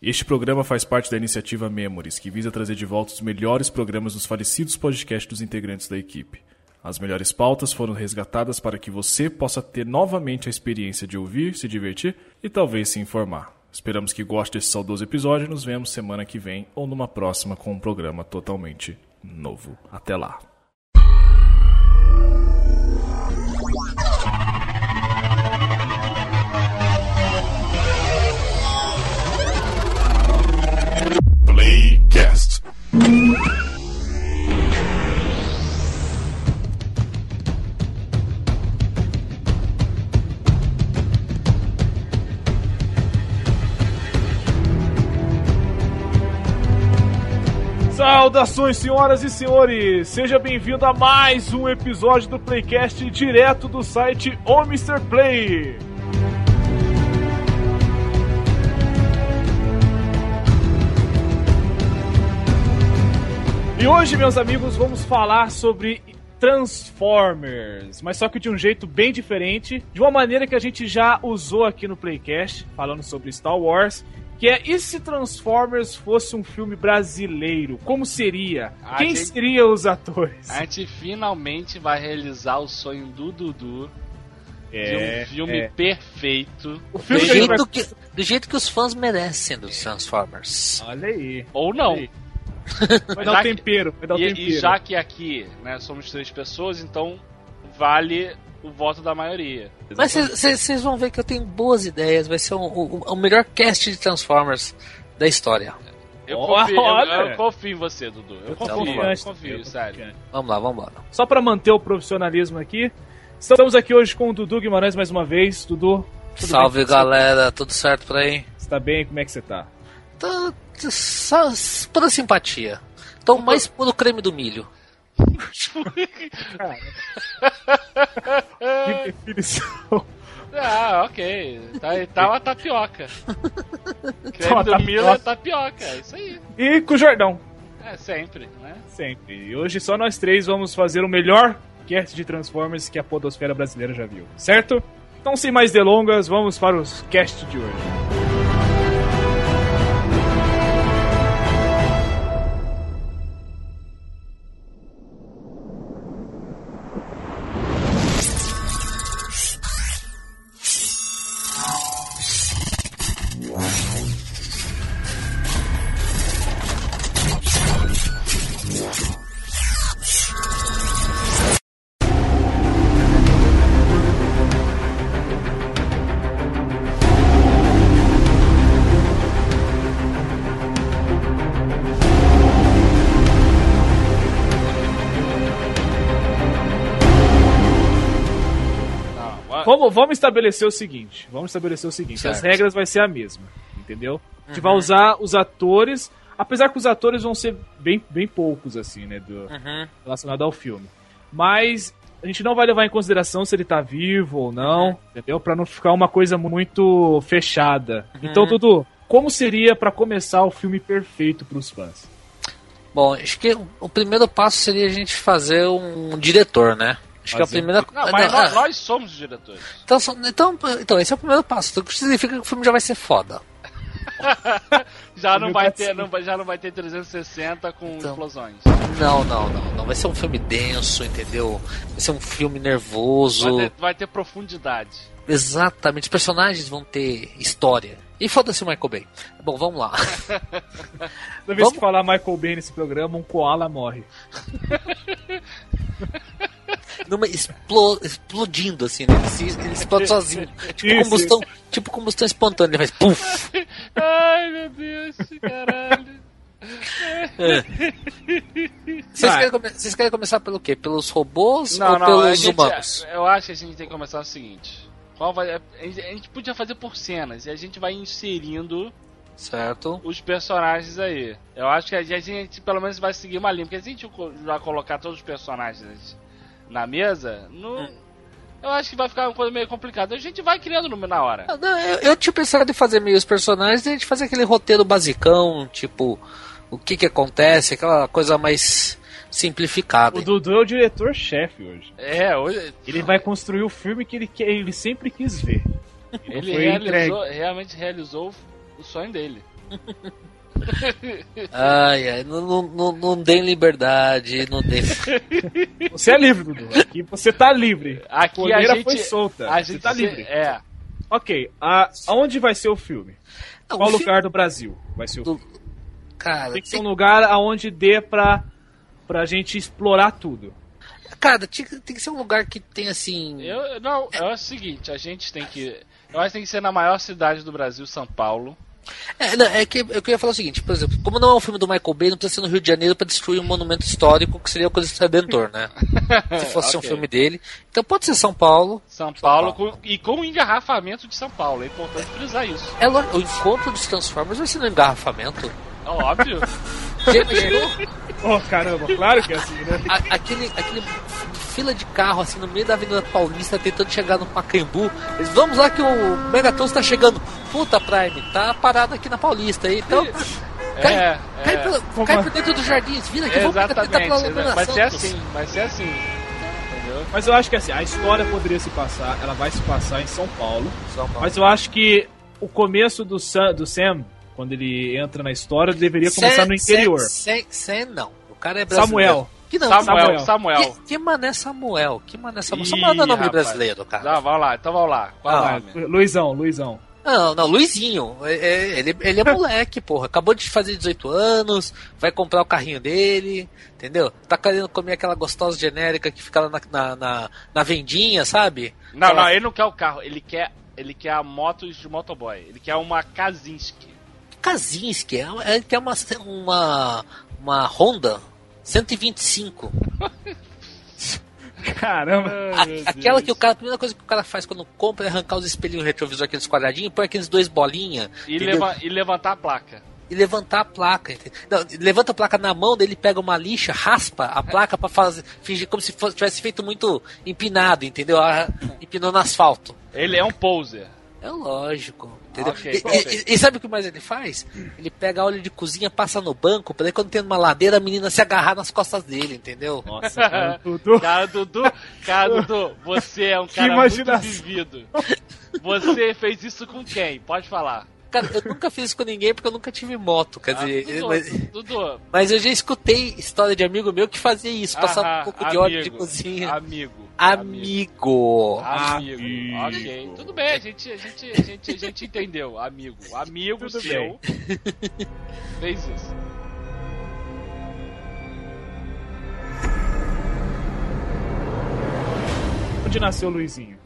Este programa faz parte da iniciativa Memories, que visa trazer de volta os melhores programas dos falecidos podcasts dos integrantes da equipe. As melhores pautas foram resgatadas para que você possa ter novamente a experiência de ouvir, se divertir e talvez se informar. Esperamos que goste desse saudoso episódio e nos vemos semana que vem ou numa próxima com um programa totalmente novo. Até lá! Saudações, senhoras e senhores! Seja bem-vindo a mais um episódio do Playcast direto do site O Mr. Play. E hoje, meus amigos, vamos falar sobre Transformers, mas só que de um jeito bem diferente, de uma maneira que a gente já usou aqui no Playcast, falando sobre Star Wars, que é e se Transformers fosse um filme brasileiro? Como seria? A Quem gente- seriam os atores? A gente finalmente vai realizar o sonho do Dudu de um filme é. perfeito. O Do filme a gente vai... jeito, que, do jeito que os fãs merecem dos Transformers. Olha aí. Ou não. Aí. Vai dar que- tempero, vai dar um E, tempero. e já que aqui né, somos três pessoas, então vale o voto da maioria. Mas vocês vão ver que eu tenho boas ideias. Vai ser um- o, o melhor cast de Transformers da história. Eu, Olha! confio, eu, eu confio em você, Dudu. Eu, Eu confio, confio, eu tô sério. Vamos lá, vamos embora. Só pra manter o profissionalismo aqui, estamos aqui hoje com o Dudu Guimarães mais uma vez. Dudu, tudo Salve bem com você? galera, tudo certo por aí? Você tá bem? Como é que você tá? Tô, tô só pura simpatia. Tô mais puro creme do milho. Que definição. Ah, ok. Tá, tá uma tapioca. Tá Creme uma do tapioca. é tapioca, é isso aí. E com o Jordão. É sempre, né? Sempre. E hoje só nós três vamos fazer o melhor cast de Transformers que a podosfera brasileira já viu, certo? Então, sem mais delongas, vamos para os cast de hoje. Vamos, vamos estabelecer o seguinte. Vamos estabelecer o seguinte. As Certo. regras vai ser a mesma, entendeu? A gente Uhum. vai usar os atores, apesar que os atores vão ser bem, bem poucos, assim, né? Do, Uhum. relacionado ao filme. Mas a gente não vai levar em consideração se ele tá vivo ou não, entendeu? Pra não ficar uma coisa muito fechada. Então, Dudu, como seria pra começar o filme perfeito pros fãs? Bom, acho que o primeiro passo seria a gente fazer um diretor, né? Acho que a Fazer. primeira Não, mas não, nós, ah, nós somos os diretores. Então, então, então, esse é o primeiro passo. O que significa que o filme já vai ser foda. Já não vai ter, não, já não vai ter 360 com Então. explosões. Não, não, não, não. Vai ser um filme denso, entendeu? Vai ser um filme nervoso. Vai ter, vai ter profundidade. Exatamente. Os personagens vão ter história. E foda-se o Michael Bay. Bom, vamos lá. Toda vez Vamos- que falar Michael Bay nesse programa, um koala morre. Numa explo- explodindo, assim, né? Ele, se- ele explode sozinho. Tipo Isso, combustão, tipo combustão espontânea. Ele faz puf. Ai, meu Deus, caralho. Vocês, Ah. querem come- vocês querem começar pelo quê? Pelos robôs Não, ou não, pelos gente, humanos? eu acho que a gente tem que começar o seguinte. Qual vai, a, gente, podia fazer por cenas e a gente vai inserindo Certo? os personagens aí. Eu acho que a gente, pelo menos vai seguir uma linha, porque se a gente já colocar todos os personagens na mesa, no, Hum. eu acho que vai ficar uma coisa meio complicada. A gente vai criando no- na hora. Não, eu, eu tinha pensado em fazer meio os personagens e a gente fazer aquele roteiro basicão, tipo, o que que acontece, aquela coisa mais simplificada. O Dudu é o diretor-chefe hoje. É, hoje Ele vai construir o filme que ele, que ele sempre quis ver. ele realizou, realmente realizou o sonho dele. Ai, ai, não, não, não, não deem liberdade, não deem. Você é livre, Dudu. Aqui você tá livre. Aqui a Coleira gente, foi solta. A Você gente tá se- livre. É. Ok, a, aonde vai ser o filme? Não, Qual o filme- lugar do Brasil vai ser o Do- filme? Cara, Tem que ser um lugar aonde dê pra, pra gente explorar tudo. cara tem que ser um lugar que tem assim. Eu, não, é o seguinte, a gente tem que. Eu acho que tem que ser na maior cidade do Brasil, São Paulo. É, não, é que eu queria falar o seguinte, por exemplo, como não é um filme do Michael Bay, não precisa ser no Rio de Janeiro pra destruir um monumento histórico que seria o Cristo Redentor, né? Se fosse um Ok. filme dele. Então pode ser São Paulo. São Paulo, Paulo. com- e com o engarrafamento de São Paulo. É importante frisar isso. É lógico, o encontro dos Transformers vai ser no engarrafamento. Óbvio. Já imaginou? Oh, caramba, claro que é assim, né? A- aquele, aquele fila de carro assim no meio da Avenida Paulista tentando chegar no Pacaembu. Eles vamos lá que o Megatron está chegando. Puta Prime, tá parado aqui na Paulista aí. Então cai, É, cai, é. pela- cai é? por dentro dos jardins. Vira aqui, vamos tentar pela exa- Laguna Vai ser assim, vai ser assim. Entendeu? Mas eu acho que assim, a história poderia se passar, ela vai se passar em São Paulo. São Paulo. Mas eu acho que o começo do Sam, do Sam quando ele entra na história, deveria começar no interior. Sem, não. O cara é brasileiro. Samuel. Que não, Samuel, Samuel. Samuel. Que, que mané Samuel? Que mané Samuel? Ih, Samuel não é nome rapaz. brasileiro, cara. Não, vamos lá, então vamos lá. Qual Ah, nome? Luizão, Luizão. Não, não, Luizinho. É- é- ele, ele é moleque, porra. Acabou de fazer 18 anos, vai comprar o carrinho dele, entendeu? Tá querendo comer aquela gostosa genérica que fica lá na, na, na, na vendinha, sabe? Não, Aquela- não, ele não quer o carro, ele quer, ele quer a moto de motoboy. Ele quer uma Kazinski. Kazinski, é, é, que é uma, uma, uma Honda 125. Caramba. A- aquela que o cara, a primeira coisa que o cara faz quando compra é arrancar os espelhinhos retrovisor, aqueles quadradinhos, põe aqueles dois bolinha E, leva- e levantar a placa. e levantar a placa. entendeu? Não, levanta a placa na mão, daí ele pega uma lixa, raspa a placa pra fazer, fingir como se fosse, tivesse feito muito empinado, entendeu? Empinou no asfalto. Ele é um poser. É lógico. Entendeu? Ok, E- e, e- sabe o que mais ele faz? Ele pega óleo de cozinha, passa no banco, pra quando tem uma ladeira, a menina se agarrar nas costas dele, entendeu? Nossa, cara, Dudu. Cara, Dudu, cara, Dudu, você é um cara muito imaginação. vivido. Você fez isso com quem? Pode falar. Cara, eu nunca fiz isso com ninguém porque eu nunca tive moto, quer Ah, dizer, Dudu, mas, Dudu, mas eu já escutei história de amigo meu que fazia isso, passava aham, um pouco de óleo de amigo, cozinha. Amigo. Amigo. Amigo. Amigo. Ok. Tudo bem, a gente, a gente, a gente, a gente entendeu. Amigo. Amigo Tudo seu fez isso. Onde nasceu o Luizinho?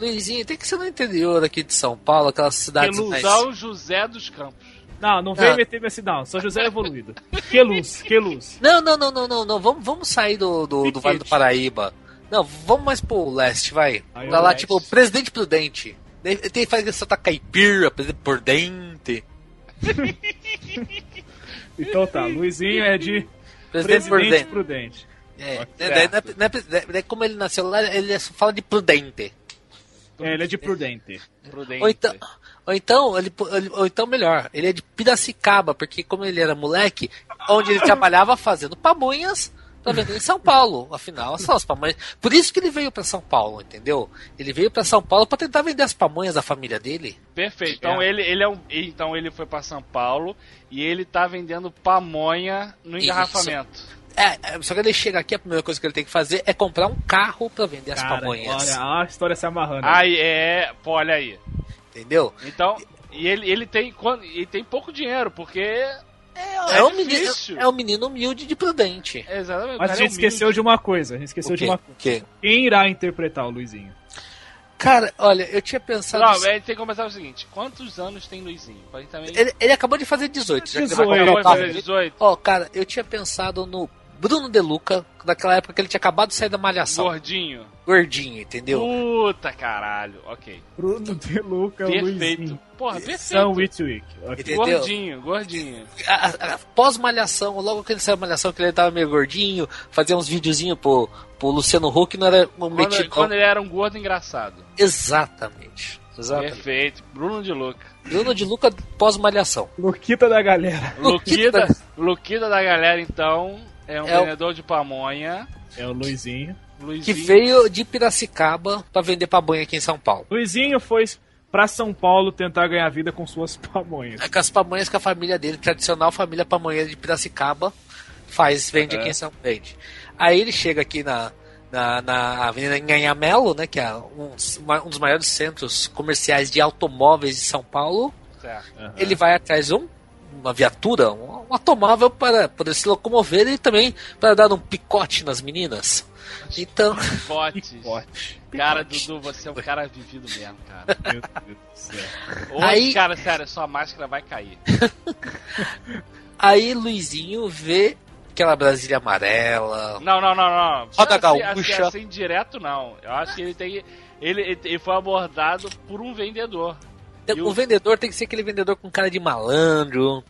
Luizinho, tem que ser no interior aqui de São Paulo, aquelas cidades mais... São José dos Campos. Não, não vem Ah. meter minha cidade. São José é evoluído. Que luz, que luz. Não, não, não, não, não, não. Vamos, vamos sair do, do, do Vale do Paraíba. Não, vamos mais pro leste, vai. Aí Pra lá, leste. tipo, Presidente Prudente. Tem faz essa tá caipira, Presidente Prudente. Então tá, Luizinho é de Presidente, Presidente Prudente. Prudente. É, Ok. daí, daí, não não pre- daí como ele nasceu lá, ele fala de Prudente. É, ele é de Prudente. Prudente. Ou então, ou então, ele, ou então melhor, ele é de Piracicaba, porque como ele era moleque, onde ele trabalhava fazendo pamonhas pra vender em São Paulo. Afinal, são as pamonhas. Por isso que ele veio pra São Paulo, entendeu? Ele veio pra São Paulo pra tentar vender as pamonhas da família dele. Perfeito. Então É. ele, ele é um, então ele foi pra São Paulo e ele tá vendendo pamonha no Isso. engarrafamento. É, é, só que ele chega aqui, a primeira coisa que ele tem que fazer é comprar um carro pra vender as Cara, pamonhas. olha a história se amarrando. Aí é, pô, olha aí. Entendeu? Então, e ele, ele tem quando ele tem pouco dinheiro, porque é, É, um menino, é um menino humilde de prudente. Exatamente. o Mas a gente é esqueceu de uma coisa. A gente esqueceu de uma quê? Quem irá interpretar o Luizinho? Cara, olha, eu tinha pensado. Não, a gente tem que começar o seguinte: quantos anos tem Luizinho? Também. ele, ele acabou de fazer 18, já que ele vai 18, comprar acabou o de carro fazer dele. 18. Ó, cara, eu tinha pensado no Bruno De Luca, naquela época que ele tinha acabado de sair da malhação. Gordinho. Gordinho, entendeu? Puta caralho. Ok. Bruno De Luca, Perfeito. Luizinho. Porra, Sam perfeito. Witwick. Ok. Entendeu? Gordinho, gordinho. Pós-malhação, logo que ele saiu da malhação, que ele tava meio gordinho, fazia uns videozinhos pro, pro Luciano Huck, não era um Quando, metido. quando ele era um gordo engraçado. Exatamente. Exatamente. Perfeito. Bruno de Luca. Bruno de Luca pós-malhação. Luquita da galera. Luquida, Luquida da galera, então, é um É o- vendedor de pamonha. É o Luizinho. Que Luizinho. veio de Piracicaba pra vender pamonha aqui em São Paulo. Luizinho foi pra São Paulo tentar ganhar vida com suas pamonhas. É com as pamonhas que a família dele, tradicional família pamonheira de Piracicaba, faz, vende É. aqui em São Vende. Aí ele chega aqui na, na, na Avenida Nhanhamelo, né, que é um, um dos maiores centros comerciais de automóveis de São Paulo. Certo. Ele vai atrás de um, uma viatura, um, um automóvel para poder se locomover e também para dar um picote nas meninas. Então, Potes. Picote. Cara, Picote. Dudu, você é um cara vivido mesmo, cara. Meu Deus do céu. Hoje, Aí- cara, sério, sua máscara vai cair. aí Luizinho vê aquela Brasília amarela. Não, não, não, não. Roda assim, gaúcha. Assim, assim, direto, não. Eu acho que ele tem. Ele, ele, foi abordado por um vendedor. O o- vendedor tem que ser aquele vendedor com cara de malandro,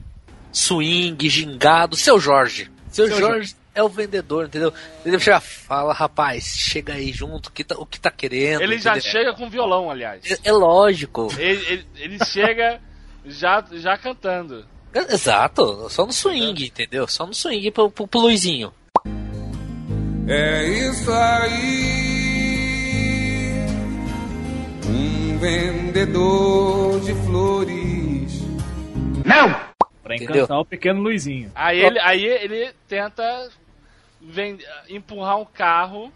swing, gingado. Seu Jorge. Seu, Seu Jorge é o vendedor, entendeu? Ele já fala, rapaz, chega aí junto, o que tá, o que tá querendo. Ele já entendeu? chega com violão, aliás. É, é lógico. Ele, ele, ele chega já, já cantando. É- Exato, só no swing, entendeu? Só no swing pro, pro, pro Luizinho. É isso aí. Um vendedor de flores. Pra Entendeu? encantar o pequeno Luizinho. Aí ele, aí ele tenta vende- empurrar um carro.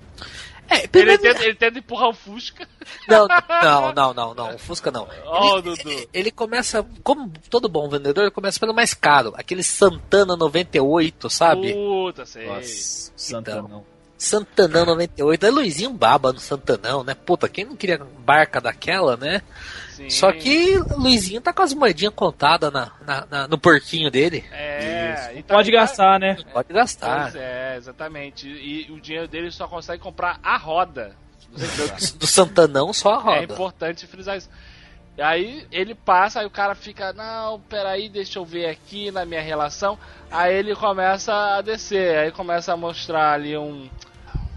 É, Ele primeiro- tenta, ele tenta empurrar o Fusca. Não, não, não, não, não, o Fusca não. Ó, Ele- Dudu. Ele começa, como todo bom vendedor, ele começa pelo mais caro. Aquele Santana 98, sabe? Puta, sei. Nossa, Santanão. Santanão 98. É Luizinho Baba no Santanão, né? Puta, quem não queria barca daquela, né? Sim. Só que Luizinho tá com as moedinhas contadas na, na- na- no porquinho dele. É, e Pode também- gastar, né? Pode gastar. Pois é, exatamente. E o dinheiro dele só consegue comprar a roda. do Santanão só a É roda. importante frisar isso. E aí ele passa, aí o cara fica, não, peraí, deixa eu ver aqui na minha relação. Aí ele começa a descer, aí começa a mostrar ali um,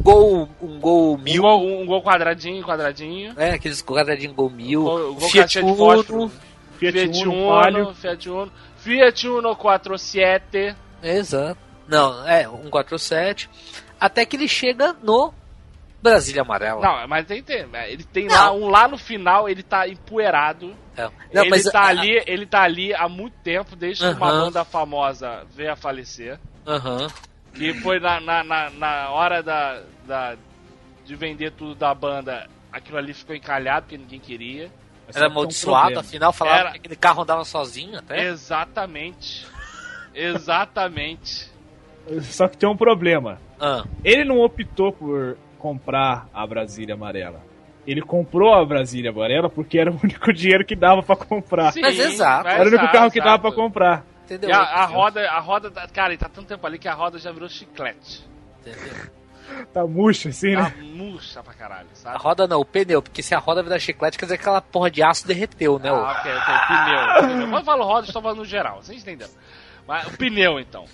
Gol, um gol um, mil. gol, um gol quadradinho, quadradinho. É, aqueles quadradinhos gol mil. Gol, gol Fiat caixa de fósforo. Uno. Fiat, Fiat Uno, Uno. Fiat Uno, Fiat Uno 47. Exato. Não, é, 147. Até que ele chega no Brasília Amarela. Não, mas tem, tem ele tem Não. lá um lá no final, ele tá empoeirado. Não, não, ele mas tá a- ali, ele tá ali há muito tempo, desde que uma banda famosa veio a falecer. Aham. Que foi na, na, na, na hora da, da, de vender tudo da banda, aquilo ali ficou encalhado, porque ninguém queria. Mas Era um amaldiçoado, problema. afinal falava Era- que aquele carro andava sozinho até. Exatamente. Exatamente. Só que tem um problema. Ah, Ele não optou por comprar a Brasília amarela. Ele comprou a Brasília amarela porque era o único dinheiro que dava pra comprar. Sim, Mas exato. Era o único exato, carro que dava exato. pra comprar. Entendeu? E a, a roda, a roda, da- cara, ele tá tanto tempo ali que a roda já virou chiclete. Entendeu? Tá murcho assim, Tá né? murcha pra caralho, A sabe? roda não, o pneu, porque se a roda virar chiclete, quer dizer que aquela porra de aço derreteu, né? Ah, ok, ok, pneu. pneu. Quando eu falo roda, estou falando no geral, vocês entenderam. Mas o pneu, então.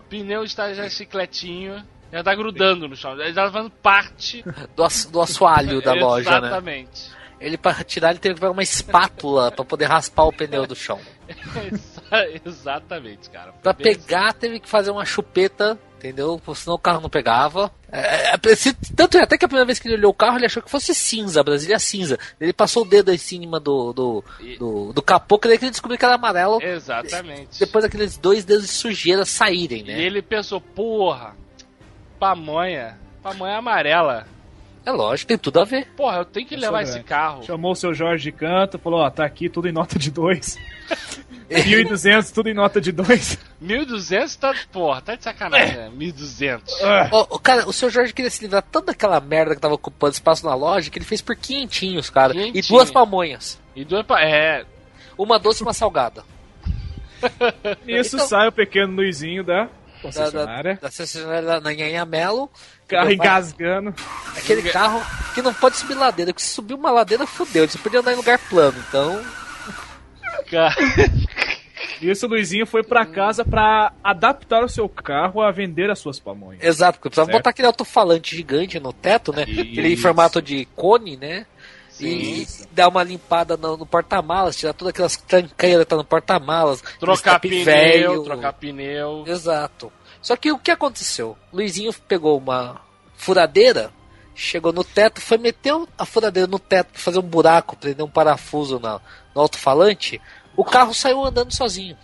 O pneu está já chicletinho, já tá grudando no chão, já tá fazendo parte Do, ass- do assoalho da loja, né? Exatamente. Ele, pra tirar, ele teve que pegar uma espátula pra poder raspar o pneu do chão. Exa- Exatamente, cara. Pra pegar, teve que fazer uma chupeta, entendeu? Senão o carro não pegava. É, é, se- tanto é até que a primeira vez que ele olhou o carro, ele achou que fosse cinza, Brasília cinza. Ele passou o dedo em cima do, do, E- do, do capô, que daí que ele descobriu que era amarelo. assim. Exatamente. Depois daqueles dois dedos de sujeira saírem, E né? ele pensou, porra, pamonha, pamonha amarela. É lógico, tem tudo a ver. Porra, eu tenho que Eu levar esse carro. Chamou o seu Jorge de canto, falou, ó, tá aqui tudo em nota de dois. 1.200, tudo em nota de dois. 1200 tá, porra, tá de sacanagem, né? 1200. Ah, Ó, o cara, o seu Jorge queria se livrar tanto daquela merda que tava ocupando espaço na loja que ele fez por quinhentinhos, cara. E Quinhentinho. duas pamonhas. E dois pa... É, Uma doce e uma salgada. Isso Então- sai o pequeno Luizinho da Da, da, concessionária. da concessionária na Nhanhamelo. Carro Entendeu? engasgando. Aquele carro que não pode subir ladeira, porque se subir uma ladeira, fudeu. Você podia andar em lugar plano, então. cara. Isso o Luizinho foi pra casa pra adaptar o seu carro a vender as suas pamonhas. Exato, porque precisava Certo. botar aquele alto-falante gigante no teto, né? Aquele em Isso. formato de cone, né? Sim. E dar uma limpada no, no porta-malas, tirar todas aquelas tranqueiras que tá no porta-malas. Trocar pneu, velho. trocar pneu. Exato. Só que o que aconteceu? Luizinho pegou uma furadeira chegou no teto, foi meter a furadeira no teto pra fazer um buraco, prender um parafuso na, no alto-falante, o carro saiu andando sozinho.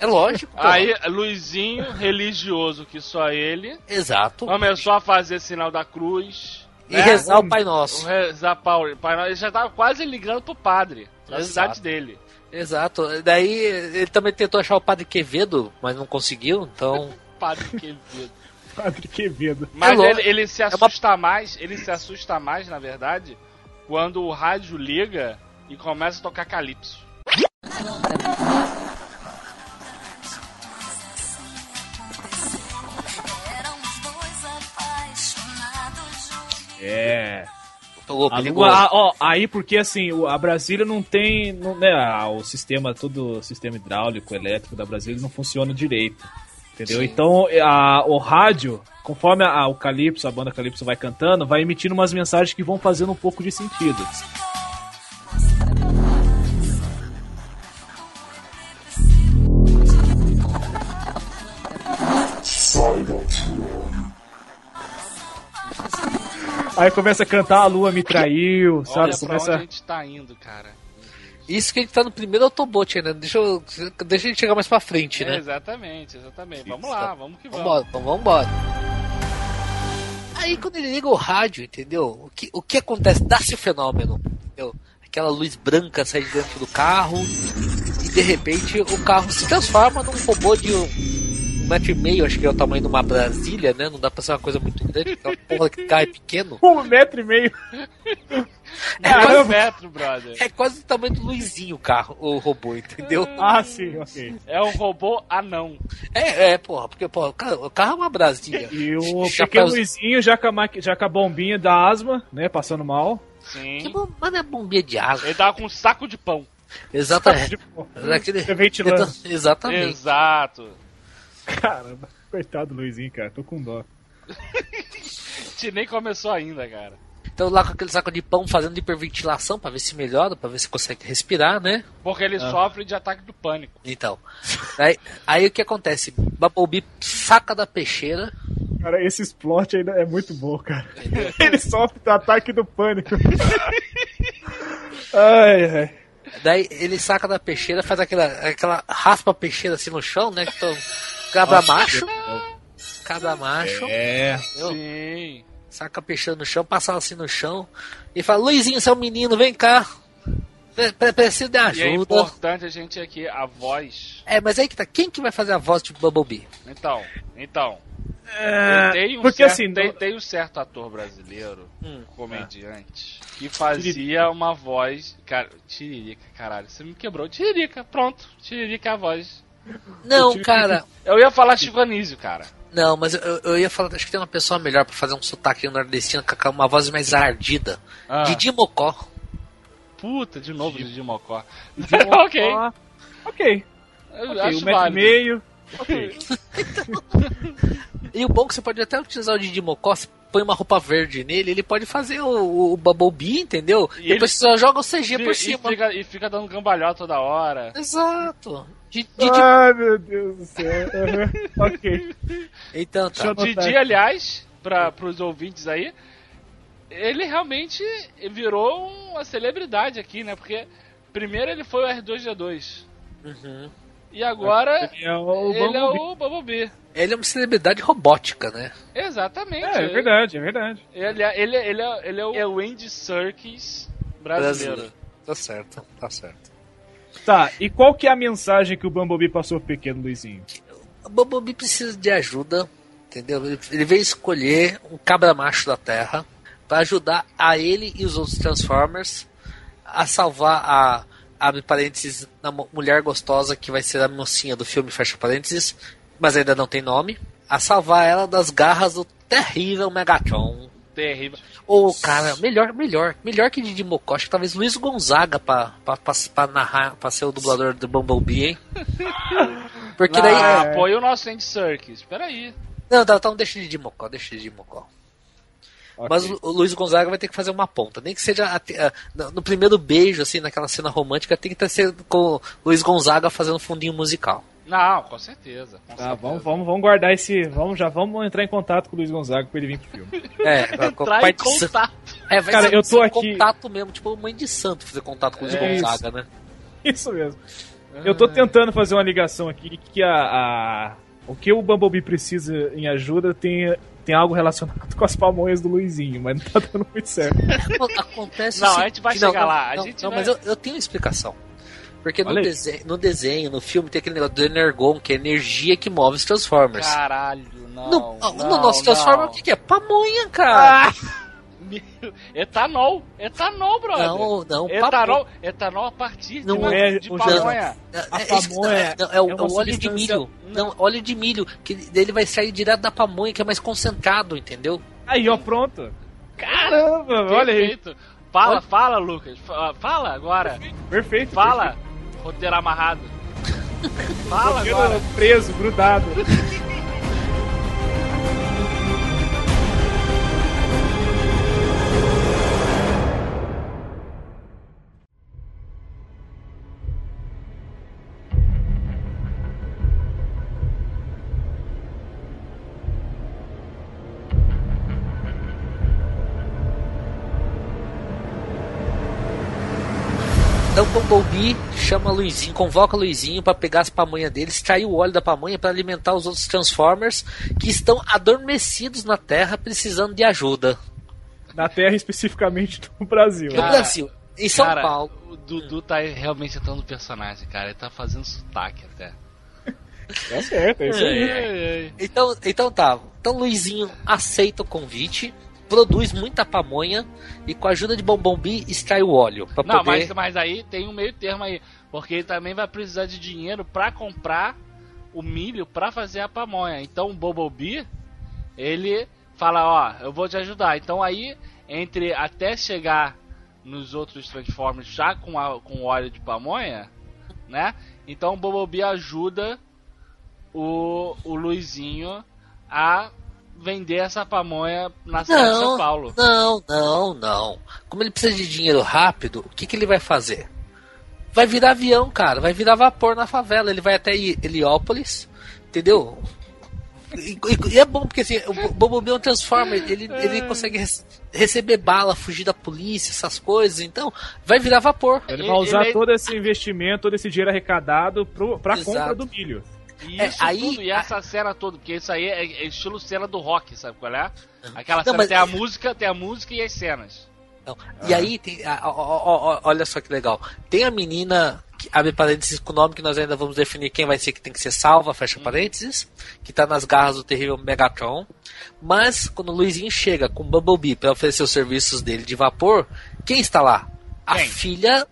É lógico. pô. Aí, Luizinho, religioso que só ele, Exato. começou a fazer sinal da cruz. E né? rezar o Pai Nosso. Rezar Paulo. Pai Nosso. Ele já tava quase ligando pro padre da Exato. cidade dele. Exato. Daí ele também tentou achar o Padre Quevedo, mas não conseguiu, então. Padre Quevedo. Padre Quevedo. Mas louco. ele, ele se É uma- assusta mais, ele se assusta mais, na verdade, quando o rádio liga e começa a tocar calypso. É. Pegou A lua, ah, ó, aí porque assim, o- a Brasília não tem, não, né, o sistema, todo o sistema hidráulico, elétrico da Brasília não funciona direito. Entendeu? Sim. Então, a, o rádio, conforme a, o Calypso, a banda Calypso vai cantando, vai emitindo umas mensagens que vão fazendo um pouco de sentido. Aí começa a cantar A Lua Me Traiu, sabe? Olha pra Começa... onde a gente tá indo, cara. Isso que a gente tá no primeiro Autobot ainda. Deixa, eu, deixa a gente chegar mais pra frente, né? Exatamente, exatamente. Vamos lá, vamos que vamos. Vambora, então vambora. Aí quando ele liga o rádio, entendeu? O que, o que acontece? Dá-se o fenômeno, entendeu? Aquela luz branca sai de dentro do carro e de repente o carro se transforma num robô de um metro e meio, acho que é o tamanho de uma Brasília, né? Não dá pra ser uma coisa muito grande, aquela porra que é pequeno. Um metro e meio. É Caramba. um metro, brother. É quase o tamanho do Luizinho o carro, o robô, entendeu? Ah, sim, ok. É um robô anão. É, é, porra, porque porra, o carro, o carro é uma Brasília. E o Já pequeno faz- Luizinho já com, a já com a bombinha da asma, né? Passando mal. Sim. Que bom, não é bombinha de água. Ele tava com um saco de pão. Exatamente. Ventilando. Exatamente. Exato. Caramba, coitado do Luizinho, cara. Tô com dó. A gente nem começou ainda, cara. Então lá com aquele saco de pão fazendo hiperventilação pra ver se melhora, pra ver se consegue respirar, né? Porque ele sofre de ataque do pânico. Então. Aí, aí o que acontece? Bumblebee saca da peixeira. Cara, esse explode ainda é muito bom, cara. Ele sofre do ataque do pânico. ai, ai. Daí ele saca da peixeira, faz aquela, aquela raspa a peixeira assim no chão, né? Que tô, cabra macho. Cabra macho. É. entendeu? Sim. Saca a peixeira no chão, passa ela assim no chão. E fala, Luizinho, seu menino, vem cá. Pre- pre- Preciso de E é ajuda. importante a gente aqui, a voz. É, mas aí que tá. Quem que vai fazer a voz de Bumblebee? Então, então. É, tem um porque certo, assim, tem, tem um certo ator brasileiro, Hum. comediante, que fazia uma voz. Cara, Tiririca, caralho, você me quebrou. Tiririca, pronto. Tiririca é a voz. Não, tive cara. Eu ia falar Chico Anísio, cara. Não, mas eu, eu ia falar, acho que tem uma pessoa melhor pra fazer um sotaque nordestino com uma voz mais ardida. Ah. Didi Mocó. Puta, de novo Didi Mocó. de ok. Mocó. Ok. Eu Ok, acho um metro e meio. Ok. E o bom é que você pode até utilizar o Didi Mocó, você põe uma roupa verde nele, ele pode fazer o, o Bumblebee, entendeu? E Depois ele- você só joga o CG E, por e cima. fica, e fica dando cambalhota toda hora. Exato. Didi... Ai, meu Deus do céu. Ok. Então tá. Didi, aliás, para os ouvintes aí, ele realmente virou uma celebridade aqui, né? Porque primeiro ele foi o R2D2 Uhum. E agora Ele é o ele é Bumblebee. o Bumblebee. Ele é uma celebridade robótica, né? Exatamente. É, é verdade, é verdade. Ele, é- ele, é- ele, é, ele é o, é o Andy Serkis brasileiro. Tá certo, tá certo. Tá, e qual que é a mensagem que o Bumblebee passou pro pequeno Luizinho? O Bumblebee precisa de ajuda, entendeu? Ele- Ele veio escolher um cabra macho da Terra para ajudar a ele e os outros Transformers a salvar a abre parênteses na mu- mulher gostosa que vai ser a mocinha do filme fecha parênteses, mas ainda não tem nome, a salvar ela das garras do terrível Megatron. Terrível. Ou, cara, melhor, melhor, melhor que Didi Mocó, acho que talvez Luiz Gonzaga pra, pra, pra, pra narrar, pra ser o dublador do Bumblebee, hein? Porque daí. Ah, é. apoia o nosso Andy Serkis. Peraí. Não, então deixa de Didi Mocó, deixa de Didi Mocó. Ok. Mas o, Luiz Gonzaga vai ter que fazer uma ponta. Nem que seja até- ah, no, primeiro beijo, assim, naquela cena romântica, tem que ter sido com o Luiz Gonzaga fazendo fundinho musical. Não, com certeza. com Tá, certeza. vamos, vamos, vamos guardar esse. Vamos, já vamos entrar em contato com o Luiz Gonzaga pra ele vir pro filme. É, com Entrar em pai santo. contato. É, vai Cara, ser, eu tô ser aqui- contato mesmo, tipo mãe de santo fazer contato com o Luiz É isso. Gonzaga, né? Isso mesmo. Eu tô tentando fazer uma ligação aqui que a, a- o que o Bumblebee precisa em ajuda tem, tem algo relacionado com as pamonhas do Luizinho, mas não tá dando muito certo. Acontece Não, a seguinte- gente vai não, chegar não, lá, a Não, gente não, vai- mas eu, eu tenho uma explicação. Porque no, Olha aí. dese- no desenho, no filme, tem aquele negócio do Energon, que é a energia que move os Transformers. Caralho, não. no, não, no nosso Transformer, não. o que, que é? Pamonha, cara! Ah! Etanol, etanol, brother. não, não, Etanol, etanol a partir de, Não uma- é, de o pamonha. A É, é isso que- pamonha não, é, o, é o óleo de milho. Não, óleo de milho, que ele vai sair direto da pamonha, que é mais concentrado, entendeu? Aí, ó, pronto. Caramba, olha aí. Perfeito. Fala, Olha. fala, Lucas. Fa- Fala agora. Perfeito. Fala. Roteiro amarrado. Fala perfeito. agora. Preso, grudado. Chama Luizinho, convoca Luizinho pra pegar as pamonhas dele, extrair o óleo da pamonha pra alimentar os outros Transformers que estão adormecidos na Terra precisando de ajuda. Na Terra, especificamente no Brasil. No Cara, Brasil, em São Cara, Paulo. O Dudu tá realmente entrando no personagem, cara. Ele tá fazendo sotaque até. Tá certo, é isso aí. Ai, Então, então tá. Então Luizinho aceita o convite, produz muita pamonha e com a ajuda de Bumblebee extrai o óleo pra Não, poder. mas, mas aí tem um meio termo aí. Porque ele também vai precisar de dinheiro pra comprar o milho pra fazer a pamonha. Então o Bumblebee, ele fala, ó, eu vou te ajudar. Então aí, entre até chegar nos outros Transformers já com, a, com óleo de pamonha, né? Então o Bumblebee ajuda o, o Luizinho a vender essa pamonha na cidade de São Paulo. não, não, não. Como ele precisa de dinheiro rápido, o que, que ele vai fazer? Vai virar avião, cara. Vai virar vapor na favela. Ele vai até Heliópolis, entendeu? E, e- e é bom porque assim, o Bumblebee é um Transformer, ele, ele consegue rece- receber bala, fugir da polícia, essas coisas, então vai virar vapor. Ele vai usar Ele- é- todo esse investimento, todo esse dinheiro arrecadado pro, pra Exato. compra do milho. E É, aí- tudo, e essa cena toda, porque isso aí é, é estilo cena do rock, sabe qual é? Aquela Não, cena mas- tem a música, tem a música e as cenas. Não. E aí, tem, a- ó, ó, olha só que legal. Tem a menina, que abre parênteses com o nome que nós ainda vamos definir quem vai ser que tem que ser salva, fecha parênteses, que tá nas garras do terrível Megatron. Mas, quando o Luizinho chega com o Bumblebee para oferecer os serviços dele de vapor, quem está lá? A Quem? filha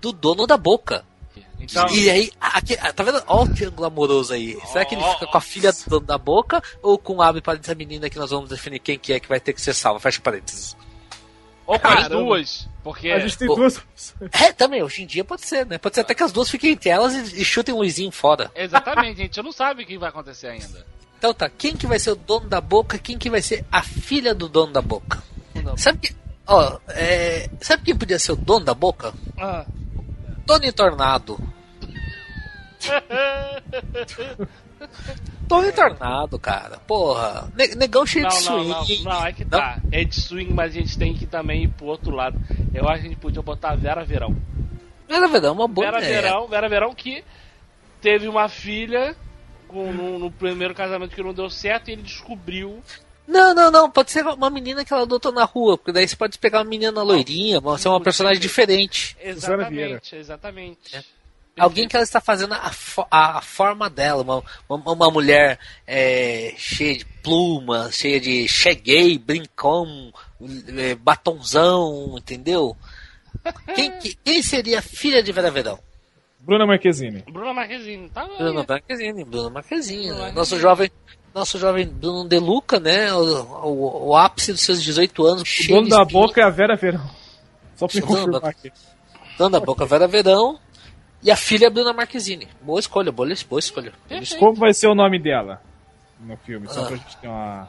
do dono da boca. Então, E aí, aqui, ah, tá vendo? Olha o triângulo amoroso aí. Será que ele fica com a filha do dono da boca ou com abre parênteses a menina que nós vamos definir quem que é que vai ter que ser salva? Fecha parênteses. Ou com as duas, porque A gente tem Pô. duas opções. É, também, hoje em dia pode ser, né? Pode ser até que as duas fiquem entre elas e, e chutem o Luizinho fora. exatamente, a gente não sabe o que vai acontecer ainda. Então tá, quem que vai ser o dono da boca, quem que vai ser a filha do dono da boca? Sabe que. Ó, é, sabe quem podia ser o dono da boca? Ah. Tony Tornado. Tony Tornado, cara. Porra. Ne- Negão cheio Não, de não, swing. não, não, é que tá. É de swing, mas a gente tem que também ir pro outro lado. Eu acho que a gente podia botar a Vera Verão. Vera Verão, uma boa Vera ideia. Verão, Vera Verão que teve uma filha com, no, no primeiro casamento que não deu certo e ele descobriu. Não, não, não. Pode ser uma menina que ela adotou na rua, porque daí você pode pegar uma menina loirinha, ser uma personagem diferente. Exatamente, exatamente. É. Alguém que ela está fazendo a, fo- a- a forma dela, uma, uma, uma mulher é, cheia de plumas, cheia de cheguei, brincão, é, batonzão, entendeu? Quem, que- quem seria a filha de Vera Verão? Bruna Marquezine. Bruna Marquezine, tá Bruna Marquezine, Bruna Marquezine, Bruna né? Nosso Marquezine. jovem, nosso jovem Bruno De Luca, né? O, o- o ápice dos seus 18 anos. O dono da boca é a Vera Verão. Só pra confirmar aqui. Dono da boca Vera Verão. E a filha é a Bruna Marquezine. Boa escolha, boa, boa escolha. Perfeito. Como vai ser o nome dela no filme? Só Ah. pra gente ter uma.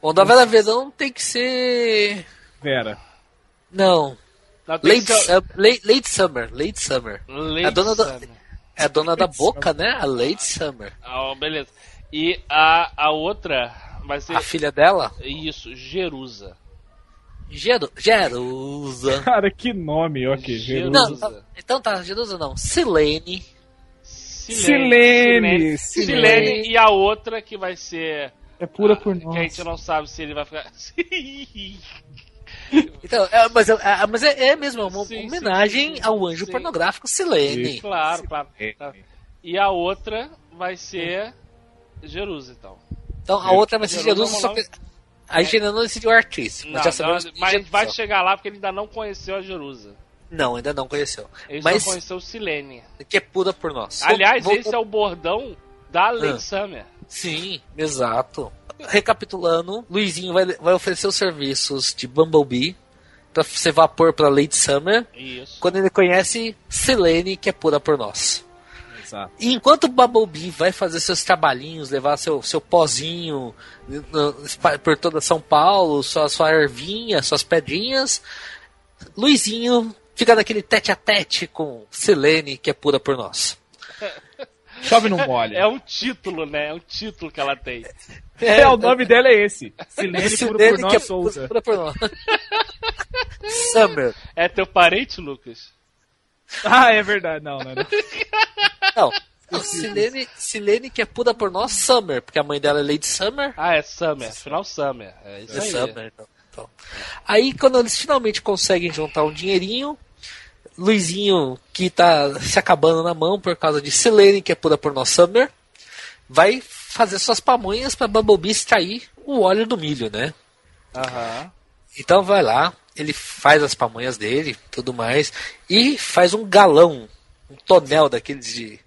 Bom, da Vera Verão tem que ser. Vera. Não. Late, ser- Sum- late, late Summer. Late Summer. Lady a dona do- Summer. É a dona da boca, né? A Lady Summer. Ah, beleza. E a, a outra vai ser. A filha dela, Isso, Jerusa. Geru Jerusa. Cara, que nome, ok. Jerusa. Não, tá- então tá, Jerusa não. Silene. Silene, Silene. E a outra que vai ser. É pura por Que a gente nós. não sabe se ele vai ficar. Então, é, mas, é, é- mas é, é mesmo é uma Sim, homenagem sim, sim. ao anjo Sim. pornográfico Silene. claro, claro. Tá. E a outra vai ser Jerusa, então. Então a outra vai ser Jerusa, só que a gente ainda não decidiu o artista. Não, Mas já sabemos não, mas a gente vai chegar lá porque ele ainda não conheceu a Jerusa. Não, ainda não conheceu. Ele Mas só conheceu o Silene. que é pura por nós. Aliás, Vou- esse é o bordão da Lady Ah. Summer. Sim, exato. Recapitulando, Luizinho vai, vai oferecer os serviços de Bumblebee pra ser vapor pra Lady Summer. Isso. Quando ele conhece Selene, que é pura por nós. Exato. E enquanto o Bumblebee vai fazer seus trabalhinhos, levar seu, seu pozinho por toda São Paulo, sua, sua ervinha, suas pedrinhas, Luizinho fica naquele tete a tete com Selene, que é pura por nós. Chove não molha. É um título, né? É um título que ela tem. É, o nome dela é esse. Silene puro Selene, por que nós é Souza. pura por nós. Summer. É teu parente, Lucas? Ah, é verdade. Não, não, não. Não. não, Silene, Silene, que é pura por nós, Summer, porque a mãe dela é Lady Summer. Ah, é Summer. Afinal, Summer. É isso É aí. Summer, então. Então. Aí, quando eles finalmente conseguem juntar um dinheirinho, Luizinho, que tá se acabando na mão por causa de Selene, que é pura por nós Summer, vai fazer suas pamonhas pra Bumblebee extrair o óleo do milho, né? Aham. Então vai lá, ele faz as pamonhas dele, tudo mais, e faz um galão, um tonel daqueles de,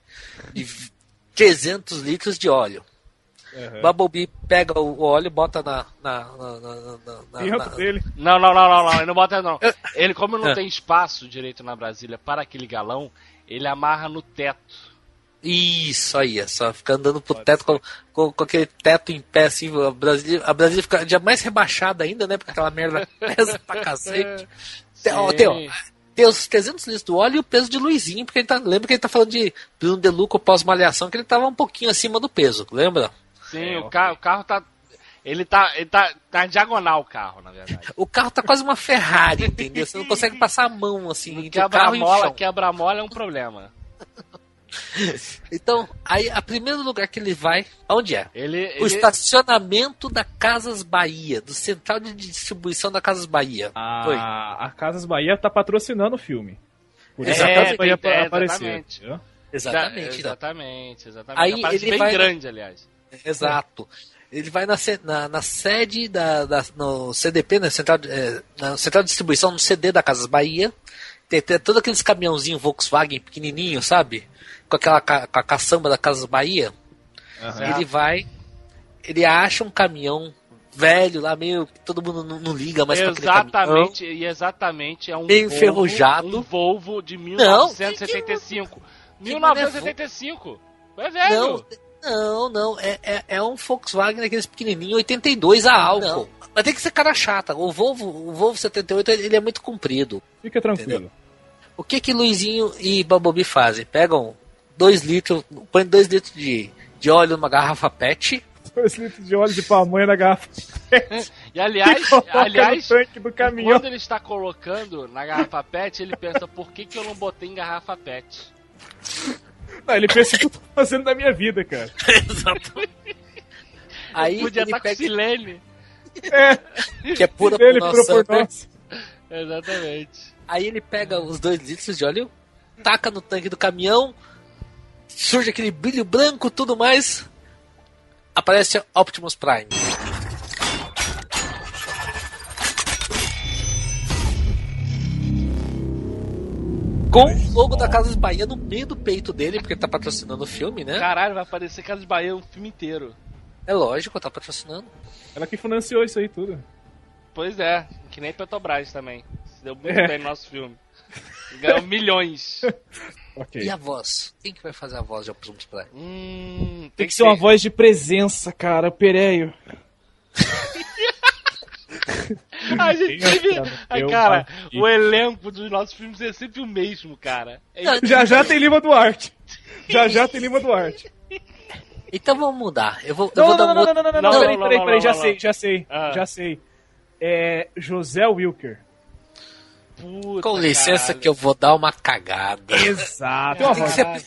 de 300 litros de óleo. Bumblebee pega o óleo, bota na. na, na, na, na- na- Dentro na- dele. Não, não, não, não, não. Ele não bota, não. Ele, como não É. tem espaço direito na Brasília para aquele galão, ele amarra no teto. Isso aí, é só ficar andando pro teto com, com, com aquele teto em pé, assim, a Brasília, a Brasília fica já mais rebaixada ainda, né? Porque aquela merda pesa pra cacete. Tem, ó, tem, ó, tem os 300 litros do óleo e o peso de Luizinho, porque ele tá, lembra que ele tá falando de Bruno De Luca pós-malhação, que ele tava um pouquinho acima do peso, lembra? Sim, É, o, carro, o carro tá. Ele tá. Ele tá. Tá em diagonal o carro, na verdade. O carro tá quase uma Ferrari, entendeu? Você não consegue passar a mão, assim, Quebra-mola, quebra-mola é um problema. Então, aí, a primeiro lugar que ele vai, onde é? Ele. O ele estacionamento da Casas Bahia, do central de distribuição da Casas Bahia. Foi. A, a Casas Bahia tá patrocinando o filme. Por É, isso a Casas Bahia é, apareceu. exatamente. entendeu? Exatamente. Exatamente, exatamente. Aí Aparece ele bem vai- grande, aliás. Exato. Ele vai na, na, na sede da, da- no CDP, né, central, de- é, na central de distribuição, no CD da Casas Bahia. Tem, tem todos aqueles caminhãozinhos Volkswagen pequenininho, sabe? Com aquela ca, com a caçamba da Casas Bahia. Ele vai, ele acha um caminhão velho lá, meio que todo mundo não, não liga mais pra aquele caminhão. Exatamente, e exatamente é um Meio Volvo, enferrujado. um Volvo de Não, 1975. que- que mano é 1975. É velho. Não, não, não. É, é, é um Volkswagen daqueles pequenininhos, 82 a álcool. Mas tem que ser cara chata. O Volvo, o Volvo 78 ele é muito comprido. Fica tranquilo. O que que Luizinho e Bumblebee fazem? Pegam 2 litros, põem 2 litros de, de óleo numa garrafa PET. Dois litros de óleo de pamonha na garrafa. E aliás, Coloca aliás, quando ele está colocando na garrafa PET, ele pensa, por que, que eu não botei em garrafa PET? Não, ele pensa que eu tô fazendo da minha vida, cara. Aí Podia ele estar com pega, Silene. que é pura Ele por nós. Exatamente. Aí ele pega os 2 litros de óleo, taca no tanque do caminhão, surge aquele brilho branco, tudo mais. Aparece Optimus Prime. Com o logo da Casa de Bahia no meio do peito dele, porque tá patrocinando o filme, né? Caralho, vai aparecer Casa de Bahia o filme inteiro. É lógico, tá patrocinando. Ela que financiou isso aí tudo. Pois é, que nem Petrobras também. Se deu muito É. bem no nosso filme. Ganhou milhões. Ok. E a voz? Quem que vai fazer a voz de Optimus Prime? Hum, Tem que ser uma voz de presença, cara. Pereio. A gente teve. Ai, Eu cara, o elenco dos nossos filmes é sempre o mesmo, cara. É Já já tem Lima Duarte. Já já tem Lima Duarte. Então vamos mudar. Eu vou, eu Não, vou não, dar não, um não, não, não, não, Não, não, peraí, não, peraí, não, peraí, não, já não, sei, não. já sei, Ah. já sei. É José Wilker. Puta, Com licença caralho. que eu vou dar uma cagada. Exato. Tem que, ser, a-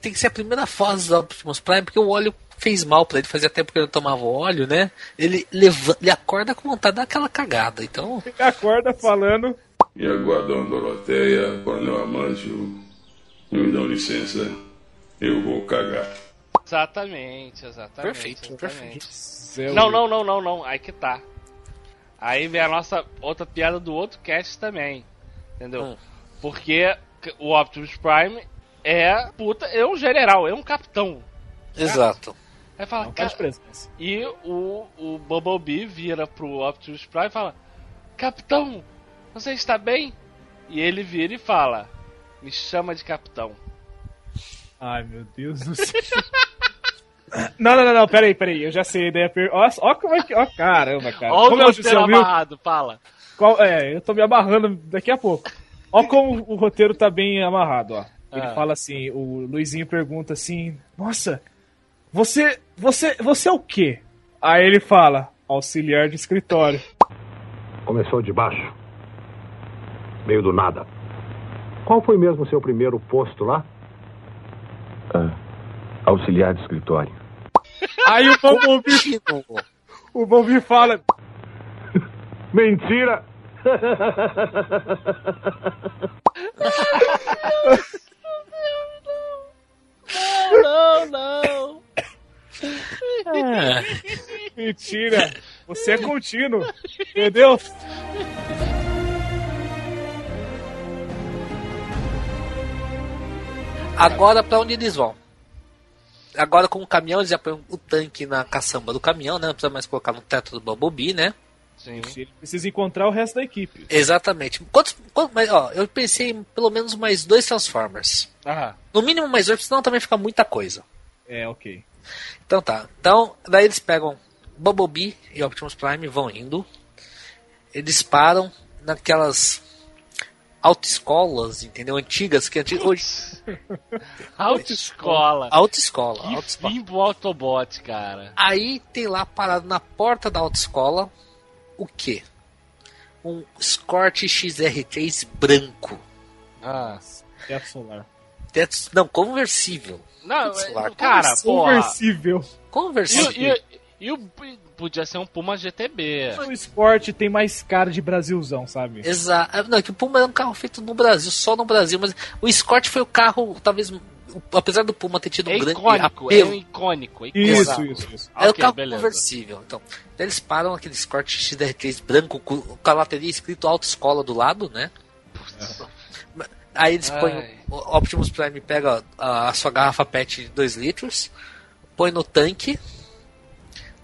tem que ser a primeira fase do Optimus Prime, porque o óleo fez mal pra ele. Fazia tempo que ele não tomava óleo, né? Ele, leva, ele acorda com vontade de dar aquela cagada. Então, Ele acorda falando. E aguardando Doroteia, Coronel Amâncio, me dão licença, eu vou cagar. Exatamente, exatamente. Perfeito, exatamente. Zé Não, não, não, não, não. Aí que tá. Aí vem a nossa outra piada do outro cast também. Entendeu? Hum. Porque o Optimus Prime é puta, é um general, é um capitão. exato. Aí fala, Não faz "Ca- presença. E o, o Bumblebee vira pro Optimus Prime e fala: Capitão, você está bem? E ele vira e fala: Me chama de capitão. Ai, meu Deus do céu. Não, não, não, não, peraí, peraí, eu já sei a ideia. Per... Ó, ó como é que. Ó, caramba, cara. Olha como o é o roteiro amarrado, fala. Qual- é, eu tô me amarrando daqui a pouco. Ó como o roteiro tá bem amarrado, ó. Ele Ah. fala assim, o Luizinho pergunta assim, nossa, você, você, você é o quê? Aí ele fala, auxiliar de escritório. Começou de baixo. Meio do nada. Qual foi mesmo o seu primeiro posto lá? Auxiliar de escritório. Aí o Bumblebee, Tino, o Bumblebee fala, Mentira! Não, não. é, mentira, você é contínuo, entendeu? Agora pra onde eles vão? Agora com o caminhão, eles já põem o tanque na caçamba do caminhão, né? Não precisa mais colocar no teto do Bumblebee, né? Sim. Ele precisa encontrar o resto da equipe. Exatamente. Quantos, quantos, mas, ó, eu pensei em pelo menos mais dois Transformers. Ah, No mínimo mais dois, senão também fica muita coisa. É, ok. Então tá. Então, daí eles pegam Bumblebee e Optimus Prime vão indo. Eles param naquelas autoescolas, entendeu? Antigas que antigas hoje autoescola. autoescola, Que autoescola. Autobot, cara. Aí tem lá parado na porta da autoescola o quê? Um Escort XR3 branco. Ah. Teto solar. Teto- Não, conversível. Não, lá, é- cara, porra. Conversível. Conversível. E, e, e o podia ser um Puma GTB. O esporte tem mais cara de Brasilzão, sabe? Exato. Não, é que o Puma era um carro feito no Brasil, só no Brasil, mas o Escort foi o carro, talvez, o- apesar do Puma ter tido um É grande icônico, é apelo. um icônico. é Isso, Exato. isso, isso. É o Ok, carro beleza. conversível. Então, eles param aquele Escort XR3 branco com, com a bateria escrito autoescola do lado, né? Aí eles põem Ai. o o Optimus Prime pega a, a sua garrafa PET de 2 litros, põe no tanque,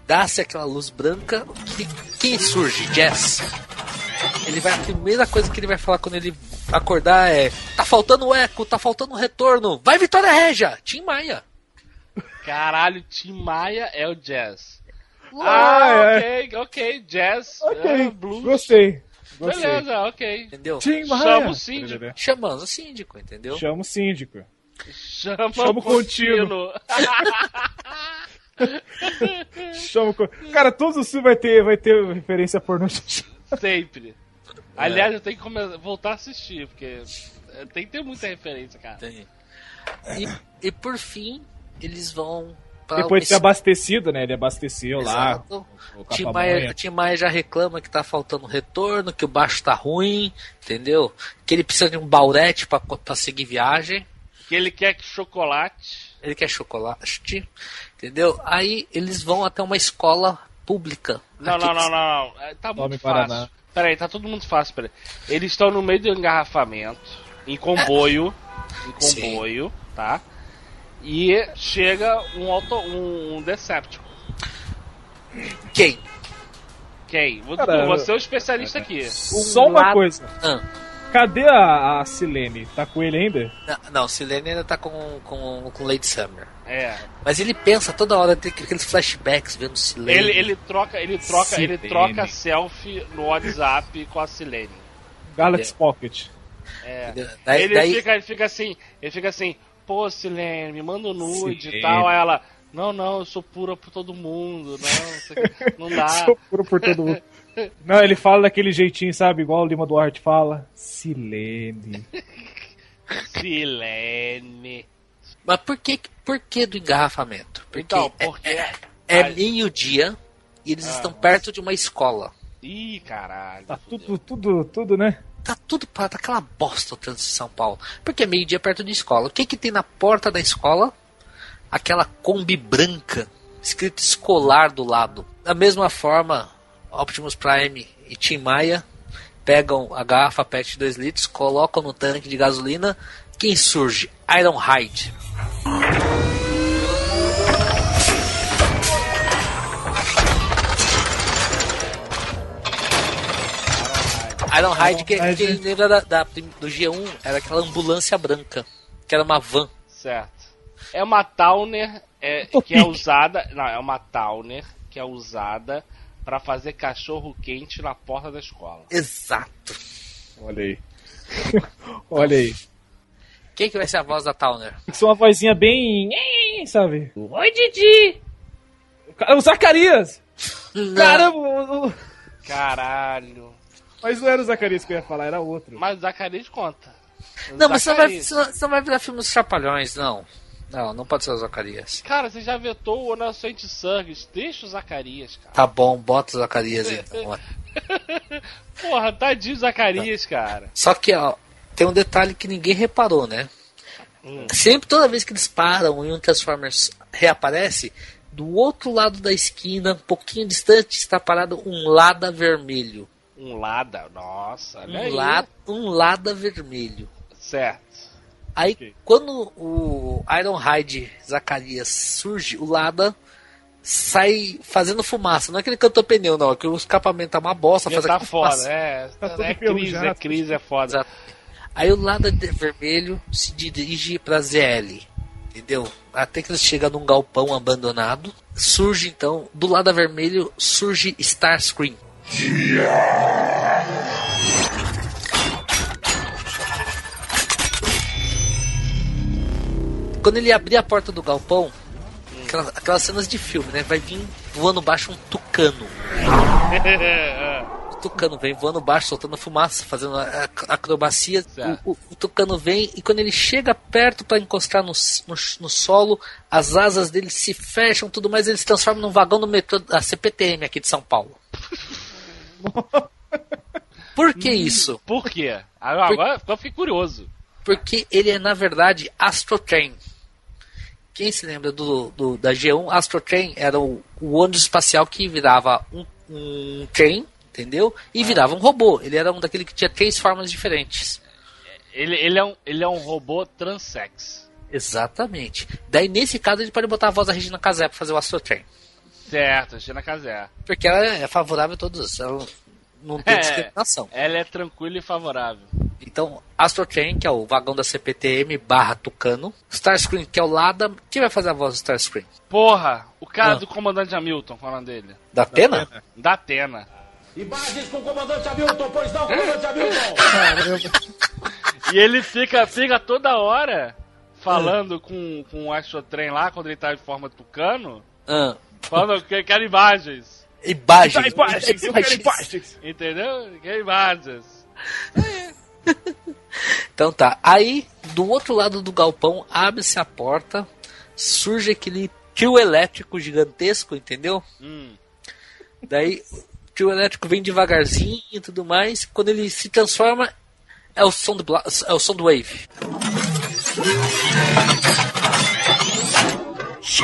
dá-se aquela luz branca. Que, quem surge? Jazz. Ele vai, a primeira coisa que ele vai falar quando ele acordar é: Tá faltando o eco, tá faltando o retorno. Vai, Vitória Regia! Tim Maia. Caralho, Tim Maia é o Jazz. Ah, Ah, é. ok, ok, Jazz, Ok, é, blues. gostei. Gostei. Beleza, ok. Entendeu? Tim Maia. Chama o síndico. Chamando o síndico, entendeu? Chama o síndico. Chama, Chama o o contínuo. Chama Cara, todos os filmes vai ter, vai ter referência pornô. Sempre. Aliás, eu tenho que come- voltar a assistir, porque é, tem que ter muita referência, cara. Tem. E, e por fim, eles vão pra Depois de ter abastecido, né? Ele abasteceu lá. Exato. o Tim. Maia, Tim Maia já reclama que tá faltando retorno, que o baixo tá ruim, entendeu? Que ele precisa de um baurete pra, pra seguir viagem. Que ele quer que chocolate. Ele quer chocolate, entendeu? Aí eles vão até uma escola pública. Não, não, não, não, não. É, Tá muito fácil. Peraí, tá tudo muito fácil, peraí. Eles estão no meio do engarrafamento, em comboio, em Sim. comboio, tá? E chega um auto, um, um Decepticon. Quem? Quem? Você, Cara, você é o especialista aqui. Só uma coisa. Ah, Cadê a, a Silene? Tá com ele ainda? não, não, Silene ainda tá com, com, com Lady Summer. É. Mas ele pensa toda hora, tem aqueles flashbacks vendo Silene. Ele, ele troca, ele troca, ele Silene. troca selfie no WhatsApp com a Silene. Galaxy Pocket. É. Daí, ele, daí- Fica, ele fica assim, ele fica assim, pô, Silene, me manda um nude Silene. e tal. Aí ela, não, não, eu sou pura por todo mundo, não, isso aqui não dá. Sou puro por todo mundo. Não, ele fala daquele jeitinho, sabe? Igual o Lima Duarte fala. Silene. Silene. Mas por que, por que do engarrafamento? Porque Então, porque... é, é meio-dia e eles Ah, estão nossa. perto de uma escola. Ih, caralho. Tá tudo, tudo, tudo, né? Tá tudo para aquela bosta o trânsito de São Paulo. Porque é meio-dia perto de escola. O que que tem na porta da escola? Aquela Kombi branca, escrito escolar do lado. Da mesma forma, Optimus Prime e Tim Maia pegam a garrafa PET de 2 litros, colocam no tanque de gasolina. Quem surge? Ironhide. Ironhide, que, que lembra da, da- do G1, era aquela ambulância branca, que era uma van. Certo. É uma Towner é, que é usada. Não, é uma Towner que é usada pra fazer cachorro quente na porta da escola. Exato. Olha aí. Olha aí. Quem que vai ser a voz da Towner? Tem que ser uma vozinha bem. Sabe? Oi, Didi! O Zacarias! Caramba! o- Caralho. Mas não era o Zacarias que eu ia falar, era outro. Mas o Zacarias conta. O Não, mas você não, vai, Zacarias. você não- não vai virar filme dos Trapalhões, não. Não, não pode ser o Zacarias. Cara, você já vetou o Inocente Surges. Deixa o Zacarias, cara. Tá bom, bota o Zacarias então. Porra, tadinho do Zacarias, cara. Só que, ó, tem um detalhe que ninguém reparou, né? Hum. Sempre, toda vez que eles param e um Transformers reaparece, do outro lado da esquina, um pouquinho distante, está parado um Lada vermelho. Um Lada, nossa, Um, la, um Lada vermelho. Certo. Aí, Ok. quando o Ironhide Zacarias surge, o Lada sai fazendo fumaça. Não é que ele cantou pneu, não. É que o escapamento tá uma bosta. Já faz tá foda, fumaça. é. Tá tudo é crise, enferrujado. é crise, é foda. Exato. Aí o Lada de vermelho se dirige pra ZL. Entendeu? Até que eles chegam num galpão abandonado. Surge então, do lado vermelho, surge Starscream. Quando ele abrir a porta do galpão, aquelas, aquelas cenas de filme, né? Vai vir voando baixo um tucano. O tucano vem voando baixo, soltando fumaça, fazendo acrobacia. O, o- o tucano vem e quando ele chega perto para encostar no, no, no solo, as asas dele se fecham, tudo mais, ele se transforma num vagão do metrô da CPTM aqui de São Paulo. Por que isso? Por quê? Agora, agora agora eu fiquei curioso. Porque ele é, na verdade, Astrotrain. Quem se lembra do, do- da G1, Astrotrain era o, o ônibus espacial que virava um, um trem, entendeu? E virava um robô. Ele era um daquele que tinha três formas diferentes. Ele, ele, é, um, ele é um robô transex. Exatamente. Daí, nesse caso, ele pode botar a voz da Regina Casé pra fazer o Astrotrain. Certo, Gina Casé. Porque ela é favorável a todos. Ela não tem É. discriminação. Ela é tranquila e favorável. Então, Astrotrain, que é o vagão da CPTM barra Tucano. Starscream, que é o Lada. Quem vai fazer a voz do Starscream? Porra, o cara Ah. do comandante Hamilton, qual é o nome dele? Da Atena? Da Atena. Imagens com o comandante Hamilton, pois não, comandante Hamilton! E ele fica, fica toda hora falando com, com o Astrotrain lá, quando ele tá em forma de tucano, Ah, falando que quer imagens. imagens. Imagens, imagens. Entendeu? Quer imagens. Então tá. Aí, do outro lado do galpão, abre-se a porta, surge aquele trio elétrico gigantesco, entendeu? Hum. Daí, o trio elétrico vem devagarzinho e tudo mais. Quando ele se transforma, é o som do, bla- é o som do Wave. Sim,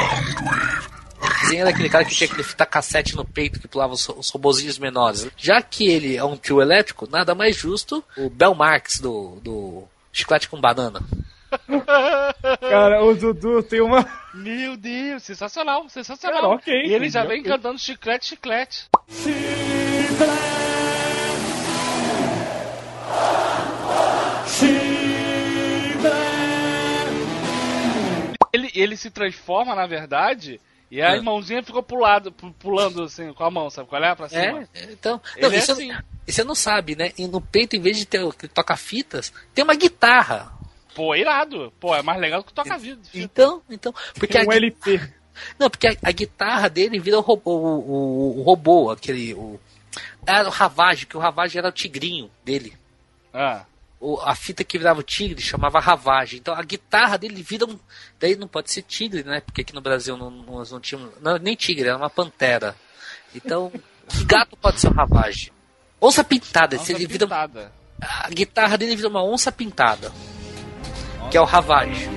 era aquele cara que tinha aquele fita cassete no peito que pulava os, os robozinhos menores. Já que ele é um trio elétrico, nada mais justo o Bel Marx do, do Chiclete com Banana. Cara, o Dudu tem uma. Meu Deus, sensacional, sensacional. Cara, ok, e ele já vem ok. cantando chiclete, chiclete. Ele, ele se transforma, na verdade, e a É. mãozinha ficou pulado, pu- pulando assim, com a mão, sabe qual é? Pra cima. É, é, então. Ele Não, é isso, assim. e você não sabe, né? E no peito, em vez de ter o que toca fitas, tem uma guitarra Pô, irado. Pô, é mais legal que o toca-vida. Então, então. Porque Tem um a, LP. não, porque a, a guitarra dele vira o robô, o, o- o robô, aquele. O, era o Ravage, que o Ravage era o tigrinho dele. Ah, a fita que virava o tigre chamava Ravage. Então a guitarra dele vira um. Daí não pode ser tigre, né? Porque aqui no Brasil não, nós não tínhamos. Não, nem tigre, era uma pantera. Então, que gato pode ser o Ravage? Onça pintada, onça ele vira. pintada. A guitarra dele vira uma onça pintada. Que é o Ravage.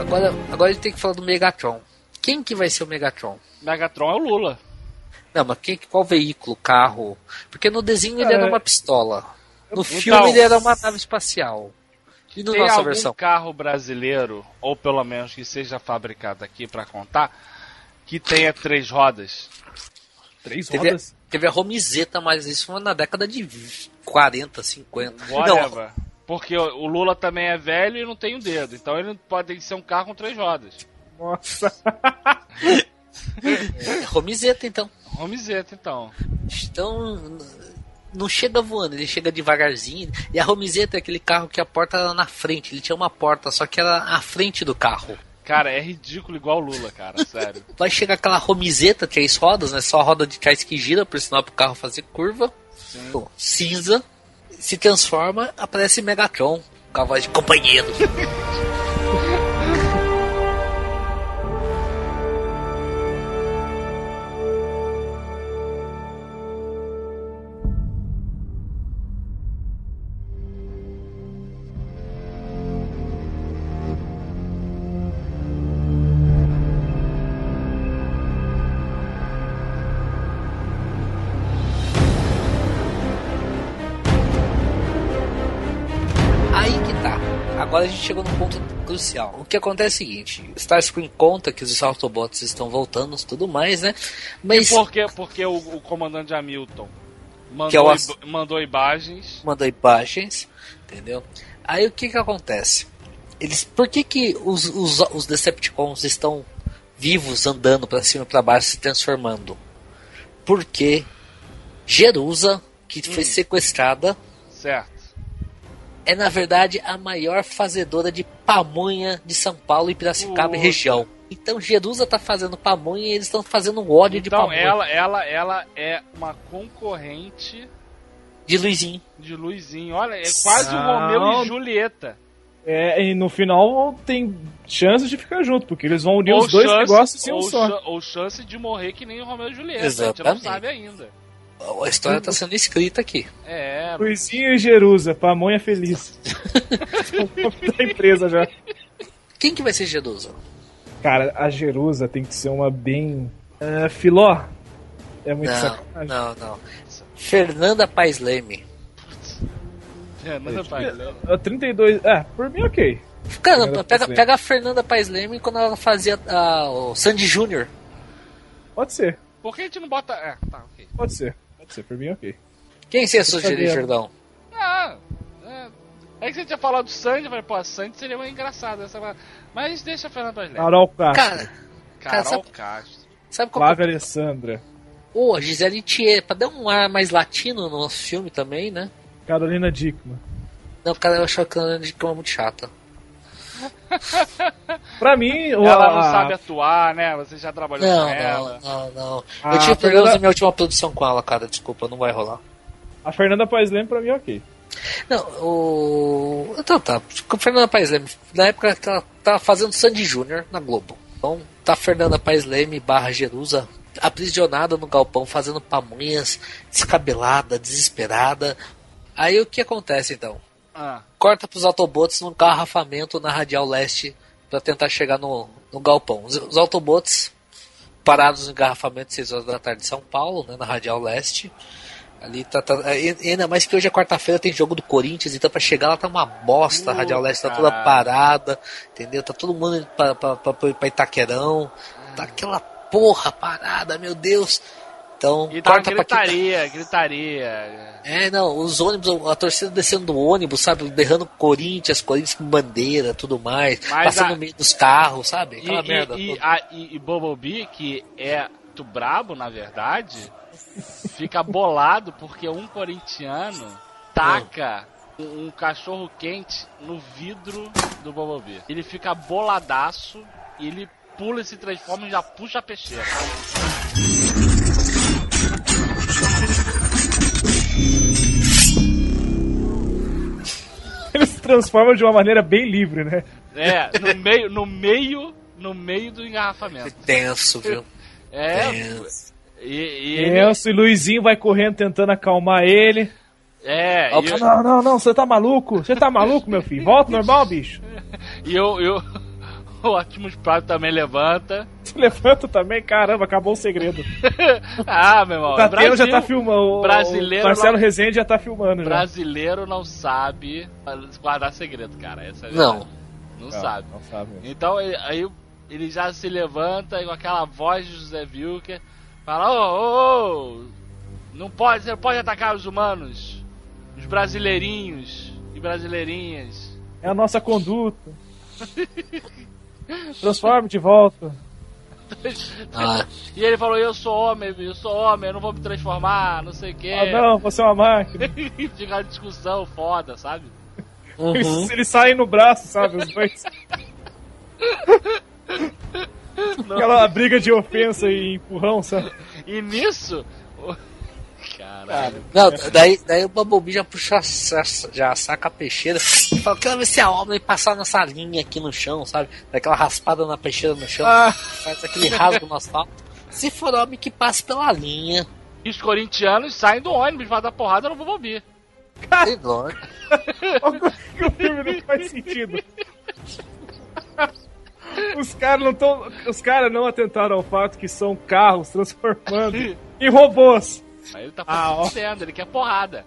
Agora, agora ele tem que falar do Megatron. Quem que vai ser o Megatron? Megatron é o Lula. Não, mas quem, qual veículo, carro? Porque no desenho ele É. era uma pistola. No Então- filme ele era uma nave espacial. E na Tem nossa algum versão? carro brasileiro, ou pelo menos que seja fabricado aqui pra contar, que tenha três rodas? Três Teve, rodas? teve a Romizeta, mas isso foi na década de 40, 50. Não, Whatever. Porque o Lula também é velho e não tem o dedo. Então ele não pode ser um carro com três rodas. Nossa. é Romizeta então. Romizeta, então. Então, não chega voando, ele chega devagarzinho. E a Romizeta é aquele carro que a porta era na frente. Ele tinha uma porta, só que era à frente do carro. Cara, é ridículo igual o Lula, cara. Sério. Vai chegar aquela Romizeta, três rodas, né? Só a roda de trás que gira, por sinal pro carro fazer curva. Cinza. Se transforma, aparece Megatron. Com a voz de companheiro. Agora a gente chegou num ponto crucial. O que acontece é o seguinte: Starscream conta que os Autobots estão voltando e tudo mais, né? Mas E por que, porque o, o comandante Hamilton mandou, Que é ass- mandou imagens. mandou imagens, entendeu? Aí o que que acontece? Eles, por que que os, os, os Decepticons estão vivos, andando pra cima e pra baixo, se transformando? Porque Jerusa, que foi sequestrada, Certo. É na verdade a maior fazedora de pamonha de São Paulo e Piracicaba e região. Então Jerusa tá fazendo pamonha e eles estão fazendo ódio de Então pamonha. ela, ela, ela é uma concorrente De Luizinho. de Luizinho. Olha, é quase o Não. Romeu e Julieta. É, e no final tem chance de ficar junto, porque eles vão unir Ou os dois chance- negócios em um ou só. Ou chance de morrer que nem o Romeu e Julieta. A Exatamente. gente não sabe ainda. A história tá sendo escrita aqui. É, Luizinho e Jerusa, pamonha feliz. da empresa já. Quem que vai ser Jerusa? Cara, a Jerusa tem que ser uma bem. É, filó? É muito Não, sacanagem. não, não. Fernanda Paes Leme. é. A 32. É, por mim ok. Cara, pega, Leme. pega a Fernanda Paes Leme quando ela fazia ah, o Sandy Júnior. Pode ser, Por que a gente não bota. É, tá, ok. pode ser. Pode ser, por mim ok. Quem você ia sugerir, sabendo. Jordão? Ah, é. É que você tinha falado do Sandy, eu falei, pô, a Sandy seria mais engraçada. Essa... Mas deixa a Fernanda Paes Carol Castro. Cara, Carol sabe- Castro. sabe qual Flávia Alessandra. Ô, a Gisele Thier, pra dar um ar mais latino no nosso filme também, né? Carolina Dickman. Não, cara, eu acho que ela é muito chata. Pra mim, Ela não a- sabe atuar, né? Você já trabalhou Não, com ela. não, não, não. Ah, eu tive problemas Fernanda- na minha última produção com ela, cara. Desculpa, não vai rolar. A Fernanda Paes Leme pra mim ok. Não, o. Então tá, com a Fernanda Paes Leme, na época que ela tava fazendo Sandy Júnior na Globo. Então tá a Fernanda Paes Leme barra Jerusa aprisionada no galpão, fazendo pamonhas, descabelada, desesperada. Aí o que acontece então? Ah, Corta pros Autobots num carrafamento na Radial Leste pra tentar chegar no, no galpão. Os, os Autobots parados no engarrafamento 6 horas da tarde em São Paulo, né, na Radial Leste. Ali tá, tá- ainda mais que hoje é quarta-feira, tem jogo do Corinthians, então pra chegar lá tá uma bosta, a Radial Leste tá toda parada, entendeu? Tá todo mundo pra, pra, pra, pra Itaquerão, tá aquela porra parada, meu Deus. Então, e pra gritaria, gritaria. é, não, os ônibus, a torcida descendo do ônibus, sabe? Berrando Corinthians, Corinthians com bandeira, tudo mais. Mas passando a- no meio dos carros, sabe? E, Aquela merda. e, e, toda. a, e, e Bumblebee, que é do brabo, na verdade, fica bolado porque um corintiano taca um, um cachorro quente no vidro do Bumblebee. Ele fica boladaço e ele pula e se transforma e já puxa a peixeira. Ele se transforma de uma maneira bem livre, né? É, no meio, no meio, no meio do engarrafamento. Tenso, viu? É. Tenso. E, e ele, e Luizinho vai correndo tentando acalmar ele. é, e, eu- Não, não, não, você tá maluco? Você tá maluco, meu filho? Volta normal, bicho. e eu, eu, o Optimus Prime também levanta. Se levanta também, caramba, acabou o segredo. ah, meu irmão, O Tateno já Brasil. tá filmando. o- Brasileiro O Marcelo não- Rezende já tá filmando. Já. Brasileiro não sabe guardar segredo, cara. Essa é Não. Não sabe. Não sabe. Então aí ele já se levanta e com aquela voz de José Wilker fala: Ô, ô, ô, não pode, você não pode atacar os humanos, os brasileirinhos e brasileirinhas. É a nossa conduta. Transforme de volta. Ah, E ele falou: Eu sou homem, eu sou homem, eu não vou me transformar, não sei o que. Ah, não, você é uma máquina. Fica uma discussão foda, sabe? uhum. Eles, eles saem no braço, sabe? Os dois. Aquela briga de ofensa e empurrão, sabe? E nisso. Caralho. Não, daí, daí o Bumblebee já puxa, já saca a peixeira e fala, quero ver se a obra passar nessa linha aqui no chão, sabe? Daquela raspada na peixeira no chão, Ah. faz aquele rasgo no asfalto. Se for homem que passe pela linha. E os corintianos saem do ônibus, vai dar porrada no Bumblebee. Sei que o filme não faz sentido. Os caras não tão, os caras não atentaram ao fato que são carros transformando em robôs. Aí ele tá Ah, fazendo, ele quer porrada.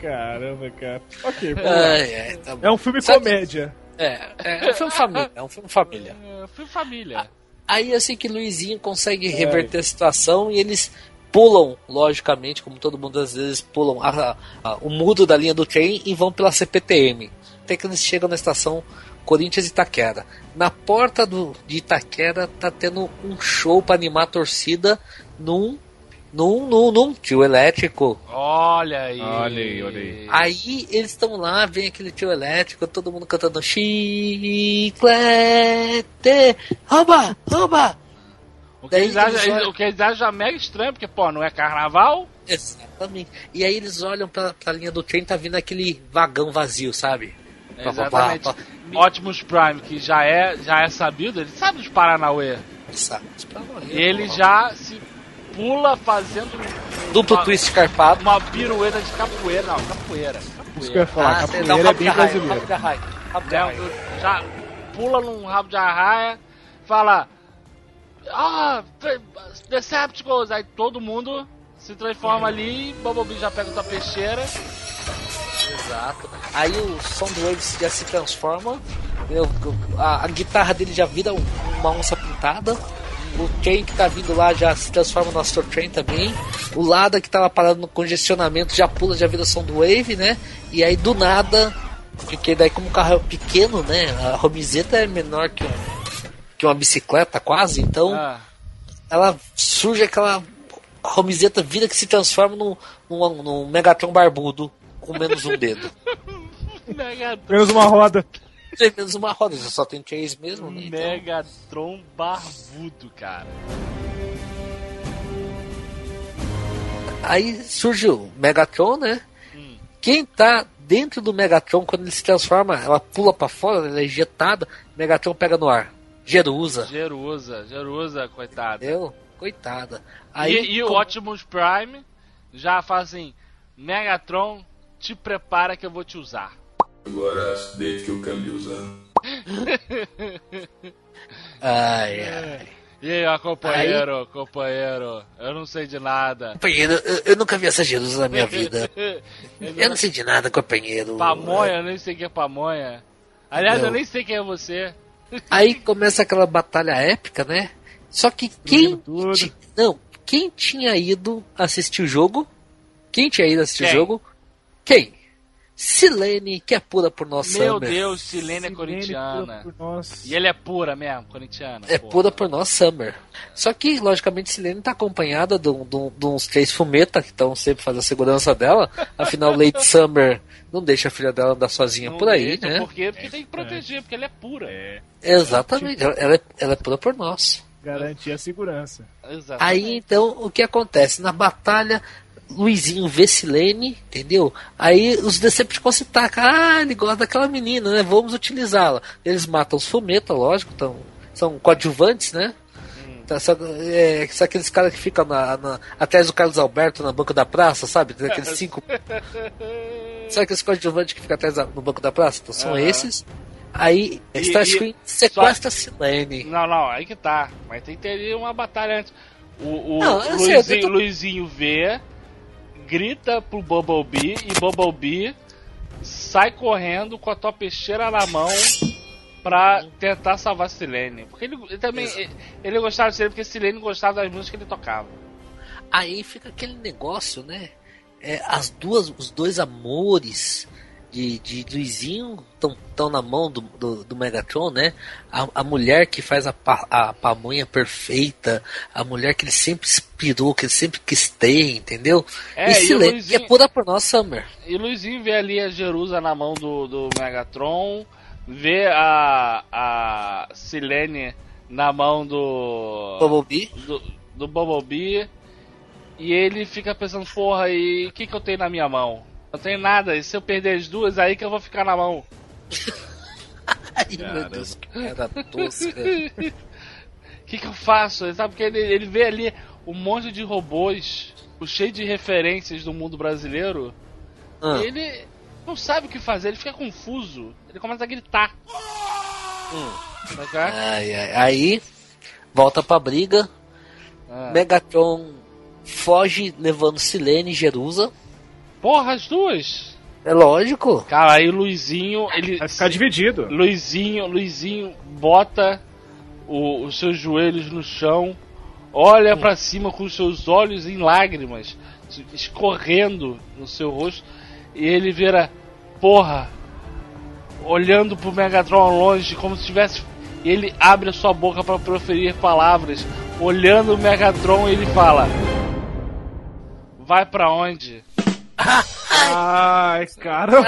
Caramba, cara. Ok. Ai, ai, tá bom. É um filme Sabe- comédia. É, é um filme família, é um filme família. É, fui família. Aí assim que Luizinho consegue reverter a situação e eles pulam, logicamente, como todo mundo às vezes pulam a- a- o mudo da linha do trem e vão pela CPTM. Até que eles chegam na estação Corinthians Itaquera. Na porta do, de Itaquera tá tendo um show para animar a torcida num, num, num, num tio elétrico. Olha aí. Olha aí, olha aí. Aí eles estão lá, vem aquele tio elétrico, todo mundo cantando chiclete, rouba, rouba. O que, Daí eles acham, eles olham- o que eles acham já mega estranho, porque, pô, não é carnaval? Exatamente. E aí eles olham pra, pra linha do trem, tá vindo aquele vagão vazio, sabe? Pá, Exatamente. pá, pá. Optimus Prime, que já é, já é sabido, ele sabe dos Paranauê. Sabe? Morrer, E ele já se pula fazendo Duplo uma, twist carpado. uma pirueta de capoeira. Não, capoeira. Isso que eu ia capoeira. falar, você dá um capoeira é bem brasileiro. rabo de arraia, rabo de arraia. já pula num rabo de arraia, fala. Ah, Decepticons! Aí todo mundo se transforma ali e Bumblebee já pega tua peixeira. Exato. Aí o Soundwave já se transforma. eu- A, a guitarra dele já vira um- uma onça pintada. O Train que tá vindo lá já se transforma no Astro Train também. O Lada que tava parado no congestionamento já pula, já vira Soundwave, né? E aí do nada, porque daí como o carro é pequeno, né? A Romizeta é menor que, um- que uma bicicleta quase, então Ah, ela surge aquela Romizeta vira que se transforma num, num, num Megatron barbudo com menos um dedo. Megatron, Menos uma roda. Tem menos uma roda, já só tem três mesmo, né? Então, Megatron barbudo, cara. aí surge o Megatron, né? Hum. Quem tá dentro do Megatron, quando ele se transforma, ela pula pra fora, ela é ejetada, o Megatron pega no ar. Jerusa. Jerusa, Jerusa, coitada. Eu? Coitada. Aí, e, e o com- Optimus Prime já fala assim: Megatron, te prepara que eu vou te usar. Agora deite que eu quero lhe usar. Ai, ai. E aí, ó, companheiro, companheiro, eu não sei de nada. Companheiro, eu, eu nunca vi essa Jerusa na minha vida. Eu não sei de nada, companheiro. Pamonha, eu nem sei quem é pamonha. Aliás, Não. eu nem sei quem é você. Aí começa aquela batalha épica, né? Só que quem. ti- Não, quem tinha ido assistir o jogo? Quem tinha ido assistir Quem? o jogo? Quem? Silene, que é pura por nós Meu Summer. Deus, Silene é Silene corintiana. por nós. E ele é pura mesmo, corintiana. É pô. pura por nós Summer. Só que, logicamente, Silene tá acompanhada de, um- de um- de uns três fumeta que estão sempre fazendo a segurança dela. Afinal, Lady Summer não deixa a filha dela andar sozinha Não por aí, deixa, né? Por quê? Porque tem que proteger, porque ela é pura. Exatamente, ela, ela é, ela é pura por nós. Garantir a segurança. Exatamente. Aí então o que acontece? Na batalha, Luizinho vê Silene, entendeu? Aí os Decepticons se tacam, ah, ele gosta daquela menina, né? Vamos utilizá-la. Eles matam os Fumeta, lógico, tão, são coadjuvantes, né? Tá, só, é, são aqueles caras que ficam na, na- atrás do Carlos Alberto na banca da praça, sabe? Aqueles cinco. Sabe aqueles coadjuvantes que ficam atrás da- no banco da praça? Então são Aham. esses. Aí Starscream e- sequestra Silene. Não, não, aí que tá. Mas tem que ter ali uma batalha antes. O, o Não, eu sei, Luizinho, tô- Luizinho vê, grita pro Bumblebee e Bumblebee sai correndo com a tua peixeira na mão pra tentar salvar Silene. Porque ele, ele também. Ele, ele gostava de Silene porque Silene gostava das músicas que ele tocava. Aí fica aquele negócio, né? É, as duas, os dois amores de, de Luizinho estão na mão do, do, do Megatron, né? A, a mulher que faz a, pa, a pamonha perfeita, a mulher que ele sempre inspirou, que ele sempre quis ter, entendeu? É, e e Silene, que Luizinho- é pura por nós, Summer. E Luizinho vê ali a Jerusa na mão do, do Megatron, vê a, a Silene na mão do. Bumblebee. do, do Bumblebee. E ele fica pensando, porra, e o que, que eu tenho na minha mão? Não tenho nada, e se eu perder as duas, aí que eu vou ficar na mão. Ai, meu Deus, que cara tosca. O que, que eu faço? Ele Sabe porque ele, ele vê ali um monte de robôs, o cheio de referências do mundo brasileiro. Ah. E ele não sabe o que fazer, ele fica confuso. Ele começa a gritar. Sabe? Ai, ai, aí volta pra briga. Ah. Megatron foge levando Silene e Jerusa. Porra, as duas! É lógico. Cara, aí Luizinho, ele. Vai ficar dividido. Luizinho, Luizinho bota o- os seus joelhos no chão, olha pra cima com os seus olhos em lágrimas, escorrendo no seu rosto, e ele vira, porra, olhando pro Megatron ao longe, como se tivesse. E ele abre a sua boca pra proferir palavras, olhando o Megatron, ele fala: Vai pra onde? Ai, cara.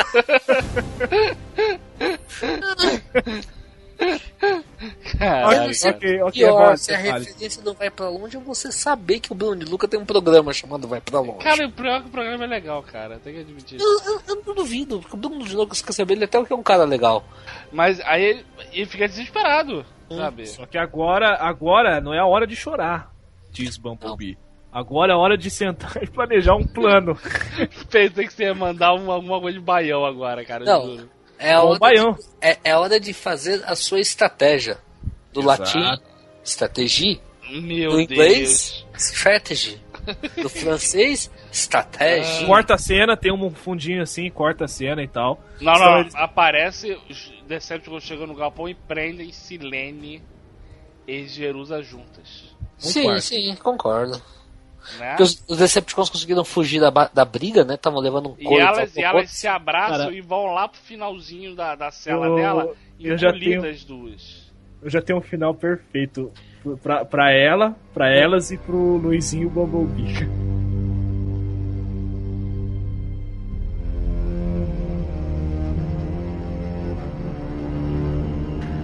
Caralho, sei cara. ok, ok, Pior, Roger, se a fale. referência não vai pra longe, é você saber que o Bruno de Luca tem um programa chamado Vai Pra Longe. Cara, o pior é que o programa é legal, cara, tem que admitir. eu, eu- eu não duvido, porque o Bruno de Luca, se quer saber, ele até que é um cara legal. Mas aí ele, ele fica desesperado, sabe? Só que agora, agora não é a hora de chorar, diz Bumblebee. Agora é hora de sentar e planejar um plano. Pensei que você ia mandar um- alguma coisa de baião agora, cara. Não. juro. É hora baião. de, é, é a hora de fazer a sua estratégia. Do Exato. latim, stratégie. Meu Do Deus. inglês, strategy. Do francês, estratégia. Corta a cena, tem um fundinho assim, corta a cena e tal. Não, não, eles- aparece Decepticons chegam no galpão e prendem Silene e Jerusa juntas. Sim, quarto. sim, concordo. Né? Porque os, os Decepticons conseguiram fugir da, da briga, né? Estavam levando um E couro. elas, e elas se abraçam e vão lá pro finalzinho da, da cela Eu- dela e eu já tenho- as duas. Eu já tenho um final perfeito pra, pra ela, pra elas e pro Luizinho Bumblebee.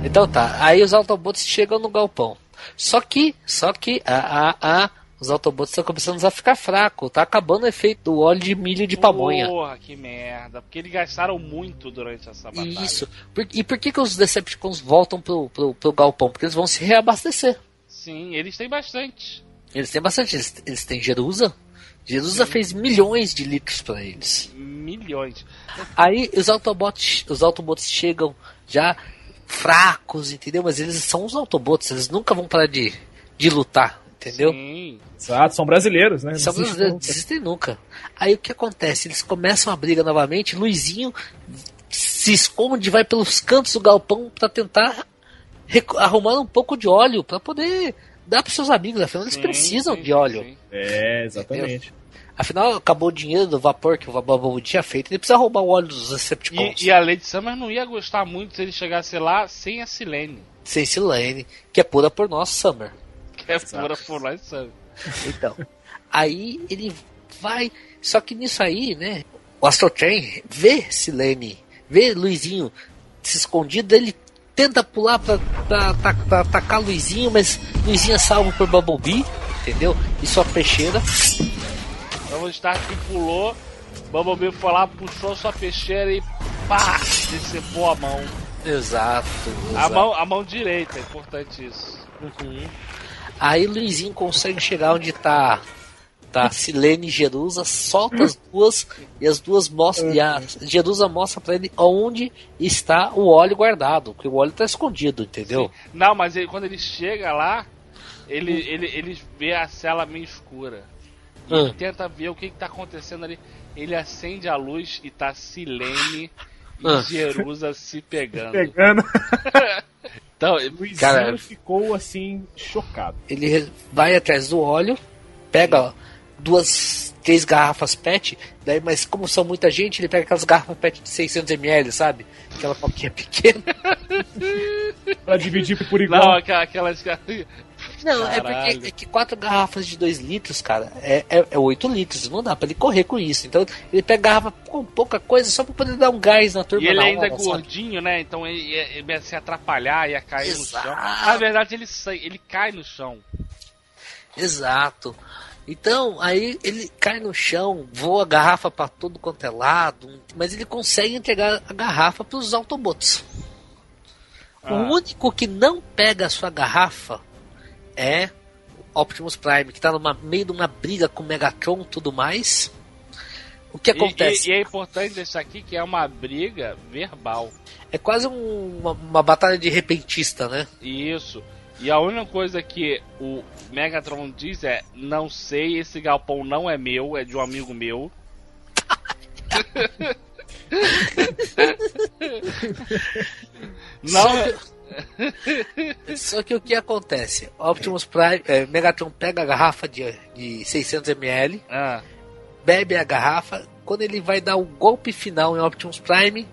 Então tá, aí os Autobots chegam no galpão. Só que, só que, ah, ah, ah, os Autobots estão começando a ficar fracos. Tá acabando o efeito do óleo de milho de pamonha. Porra, que merda. Porque eles gastaram muito durante essa batalha. Isso. E por que, que os Decepticons voltam pro, pro, pro galpão? Porque eles vão se reabastecer. Sim, eles têm bastante. Eles têm bastante. Eles, eles têm Jerusa. Jerusa fez milhões de litros pra eles. Milhões. Aí os Autobots, os Autobots chegam já fracos, entendeu? Mas eles são os Autobots, eles nunca vão parar de, de lutar, entendeu? Sim. Exato, são brasileiros, né? São Não brasileiros, desistem nunca. Aí o que acontece? Eles começam a briga novamente. Luizinho se esconde, vai pelos cantos do galpão pra tentar arrumar um pouco de óleo pra poder dar pros seus amigos. Afinal, eles Sim, precisam sim, de óleo. sim. É, exatamente. Afinal, acabou o dinheiro do vapor que o Bumblebee tinha feito. Ele precisa roubar o óleo dos E, Decepticons. e a Lady Summer não ia gostar muito se ele chegasse lá sem a Silene. Sem Silene, que é pura por nós, Summer. Que é pura por lá, sabe? Então, aí ele vai. Só que nisso aí, né? O Astrotrain vê Silene, vê Luizinho se escondido, ele tenta pular pra, pra, pra, pra atacar Luizinho, mas Luizinho é salvo por Bumblebee, entendeu? E sua peixeira. Então o Stark pulou, Bumblebee foi lá, puxou sua peixeira e pá! Decepou a mão. Exato. A exato. mão, a mão direita, é importante isso. Uhum. Aí Luizinho consegue chegar onde tá tá Silene e Jerusa, solta as duas e as duas mostram e a Jerusa mostra pra ele onde está o óleo guardado, porque o óleo tá escondido, entendeu? Não, mas ele- quando ele chega lá, ele, ele, ele vê a cela meio escura. E Hum. tenta ver o que, que tá acontecendo ali. Ele acende a luz e tá Silene e Ah. Jerusa se pegando. Pegando. Então, Luizinho Cara- ficou assim, chocado. Ele vai atrás do óleo, pega duas, três garrafas PET, daí, mas como são muita gente, ele pega aquelas garrafas PET de 600ml, sabe? Aquela coquinha pequena. Pra dividir por igual. não, aquela- aquelas. Não, é Caralho. porque é que quatro garrafas de 2 litros, cara, é, é, é 8 litros. Não dá pra ele correr com isso. Então ele pega garrafa com pouca coisa só pra poder dar um gás na turma E ele ainda é hora, sabe? gordinho, né? Então ele ia, ele ia se atrapalhar, ia cair Exato. no chão. Na verdade, ele, ele cai no chão. Exato. Então, aí ele cai no chão, voa a garrafa pra todo quanto é lado, mas ele consegue entregar a garrafa pros Autobots. Ah. O único que não pega a sua garrafa é Optimus Prime, que tá no meio de uma briga com o Megatron e tudo mais. O que E- acontece? E, e é importante deixar aqui que é uma briga verbal. É quase um- uma, uma batalha de repentista, né? Isso. E a única coisa que o Megatron diz é: Não sei, esse galpão não é meu, é de um amigo meu. não, Só que, o que acontece? Optimus Prime, é, Megatron pega a garrafa de, de 600ml, Ah, bebe a garrafa. Quando ele vai dar o golpe final em Optimus Prime,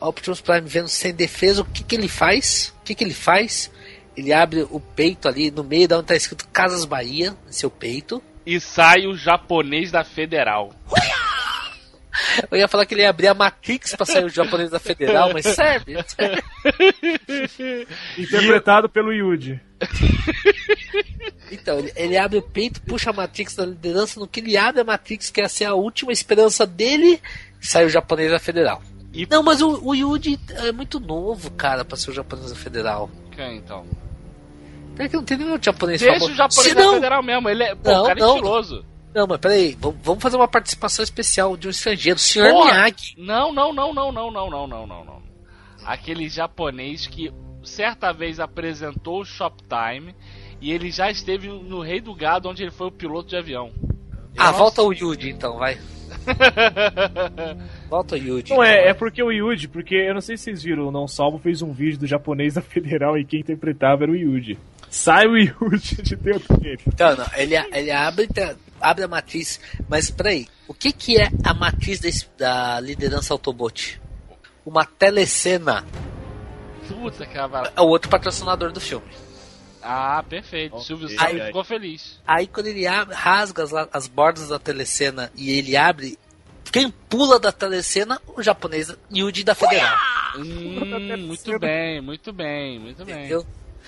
Optimus Prime vendo sem defesa, o que, que ele faz? O que, que ele faz? Ele abre o peito ali no meio, da onde está escrito Casas Bahia, em seu peito. e sai o japonês da Federal. Eu ia falar que ele ia abrir a Matrix para sair o japonês da Federal, mas serve. Interpretado pelo Yuji. Então, ele, ele abre o peito, puxa a Matrix da liderança. No que ele abre a Matrix, que ia ser a última esperança dele, sai o japonês da Federal. E- Não, mas o, o Yuji é muito novo, cara, pra ser o japonês da Federal. Quem então? Pior que não tem nenhum japonês Deixa famoso. o japonês Se da não, Federal mesmo, ele é. Pô, Não, o cara é não. estiloso. Não, mas peraí, vamos, vamos fazer uma participação especial de um estrangeiro, o Sr. Porra! Miyagi. Não, não, não, não, não, não, não, não, não, não. Aquele japonês que certa vez apresentou o Shoptime e ele já esteve no Rei do Gado, onde ele foi o piloto de avião. Ah, volta o Yuji então, vai. Volta o Yuji. Não, é, então. é porque o Yuji, porque eu não sei se vocês viram, o Não Salvo fez um vídeo do japonês da Federal e quem interpretava era o Yuji. Sai o Yuji de dentro dele. Então, não, ele, ele abre, abre a matriz, mas peraí, o que, que é a matriz desse- da liderança Autobot? Uma telecena. Puta que a É o outro patrocinador do filme. Ah, perfeito. Silvio Santos ai. ficou feliz. Aí quando ele abre, rasga as, as bordas da telecena e ele abre, quem pula da telecena? O japonês Yuji da Federal. Hum, muito bem, muito bem, muito bem. Entendeu?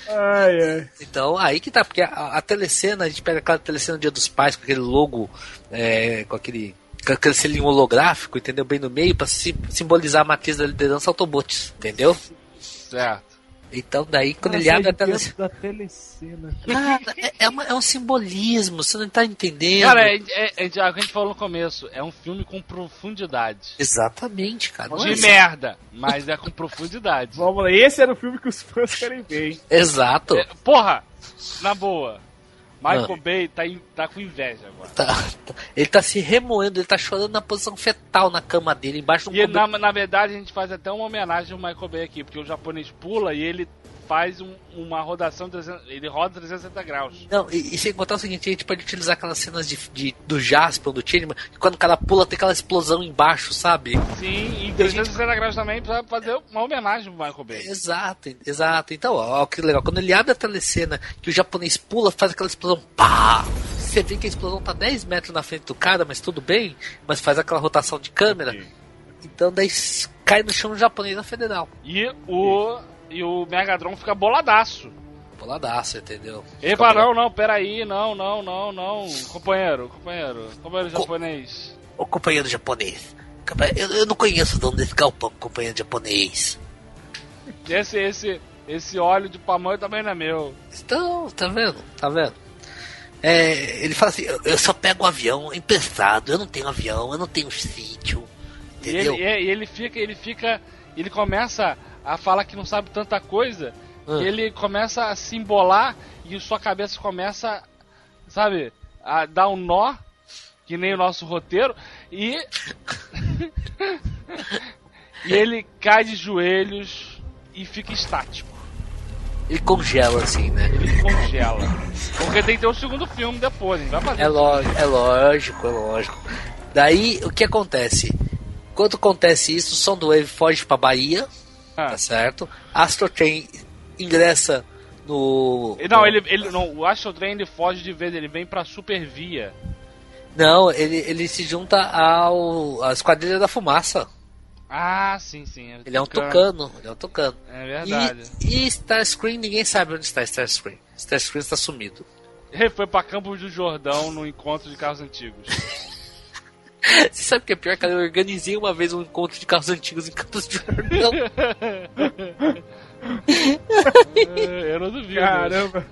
Ai, ai. Então, aí que tá, porque a, a telecena, a gente pega aquela telecena do Dia dos Pais com aquele logo, é, com aquele com aquele selinho holográfico, entendeu? Bem no meio, pra si- simbolizar a matriz da liderança Autobots, entendeu? Certo. Então, daí, quando Ah, ele abre a dentro telecena. da telecena. Cara, é, é uma- é um simbolismo, você não tá entendendo. Cara, é, é, é, é o que a gente falou no começo, é um filme com profundidade. Exatamente, cara. De Mas- merda, mas é com profundidade. Vamos lá, esse era o filme que os fãs querem ver, hein? Exato. É, porra, na boa. Michael Ah. Bay tá, tá com inveja agora. Tá- tá- ele tá se remoendo, ele tá chorando na posição fetal na cama dele, embaixo do E na, na verdade a gente faz até uma homenagem ao Michael Bay aqui, porque o japonês pula e ele faz um- uma rodação, 300, ele roda 360 graus. Não, e, e sem contar o seguinte, a gente pode utilizar aquelas cenas de, de- do Jasper, do Changeman, que quando o cara pula tem aquela explosão embaixo, sabe? Sim, e 360 graus também pra fazer uma homenagem pro Michael Bay. Exato, exato. Então, ó, ó, que legal. Quando ele abre a telecena, que o japonês pula, faz aquela explosão, pá! Você vê que a explosão tá 10 metros na frente do cara, mas tudo bem, mas faz aquela rotação de câmera. Então daí cai no chão o japonês na federal. E o, e o Megatron fica boladaço. Boladaço, entendeu? Epa, não, não, peraí, não, não, não, não. Companheiro, companheiro, companheiro japonês. Ô companheiro japonês, eu, eu não conheço o dono desse galpão, companheiro japonês. Esse, esse, esse óleo de pamonha também não é meu. Então, tá vendo? Tá vendo? É, ele fala assim, eu, eu só pego um avião emprestado, eu não tenho avião, eu não tenho sítio. E Entendeu? ele, e ele fica, ele fica, ele começa a falar que não sabe tanta coisa, que ele começa a se embolar e sua cabeça começa, sabe, a dar um nó, que nem o nosso roteiro, e e ele cai de joelhos e fica estático. Ele congela assim, né? Ele congela. Porque tem que ter o segundo filme depois, gente vai fazer. É lógico, é lógico, é lógico. Daí, o que acontece? Quando acontece isso, o Soundwave foge pra Bahia, Ah. tá certo? Astro Train ingressa no... Não, ele, ele não, o Astro Train ele foge de vez, ele vem pra Supervia. Não, ele, ele se junta ao à Esquadrilha da Fumaça. Ah, sim, sim. Ele é um tucano, ele é um tucano. É verdade. E, e Starscream, ninguém sabe onde está Starscream. Starscream está sumido. Ele foi pra Campos do Jordão no encontro de carros antigos. Você sabe o que é pior, cara? Eu organizei uma vez um encontro de carros antigos em Campos de Jordão. É, Eu não duvido. Caramba.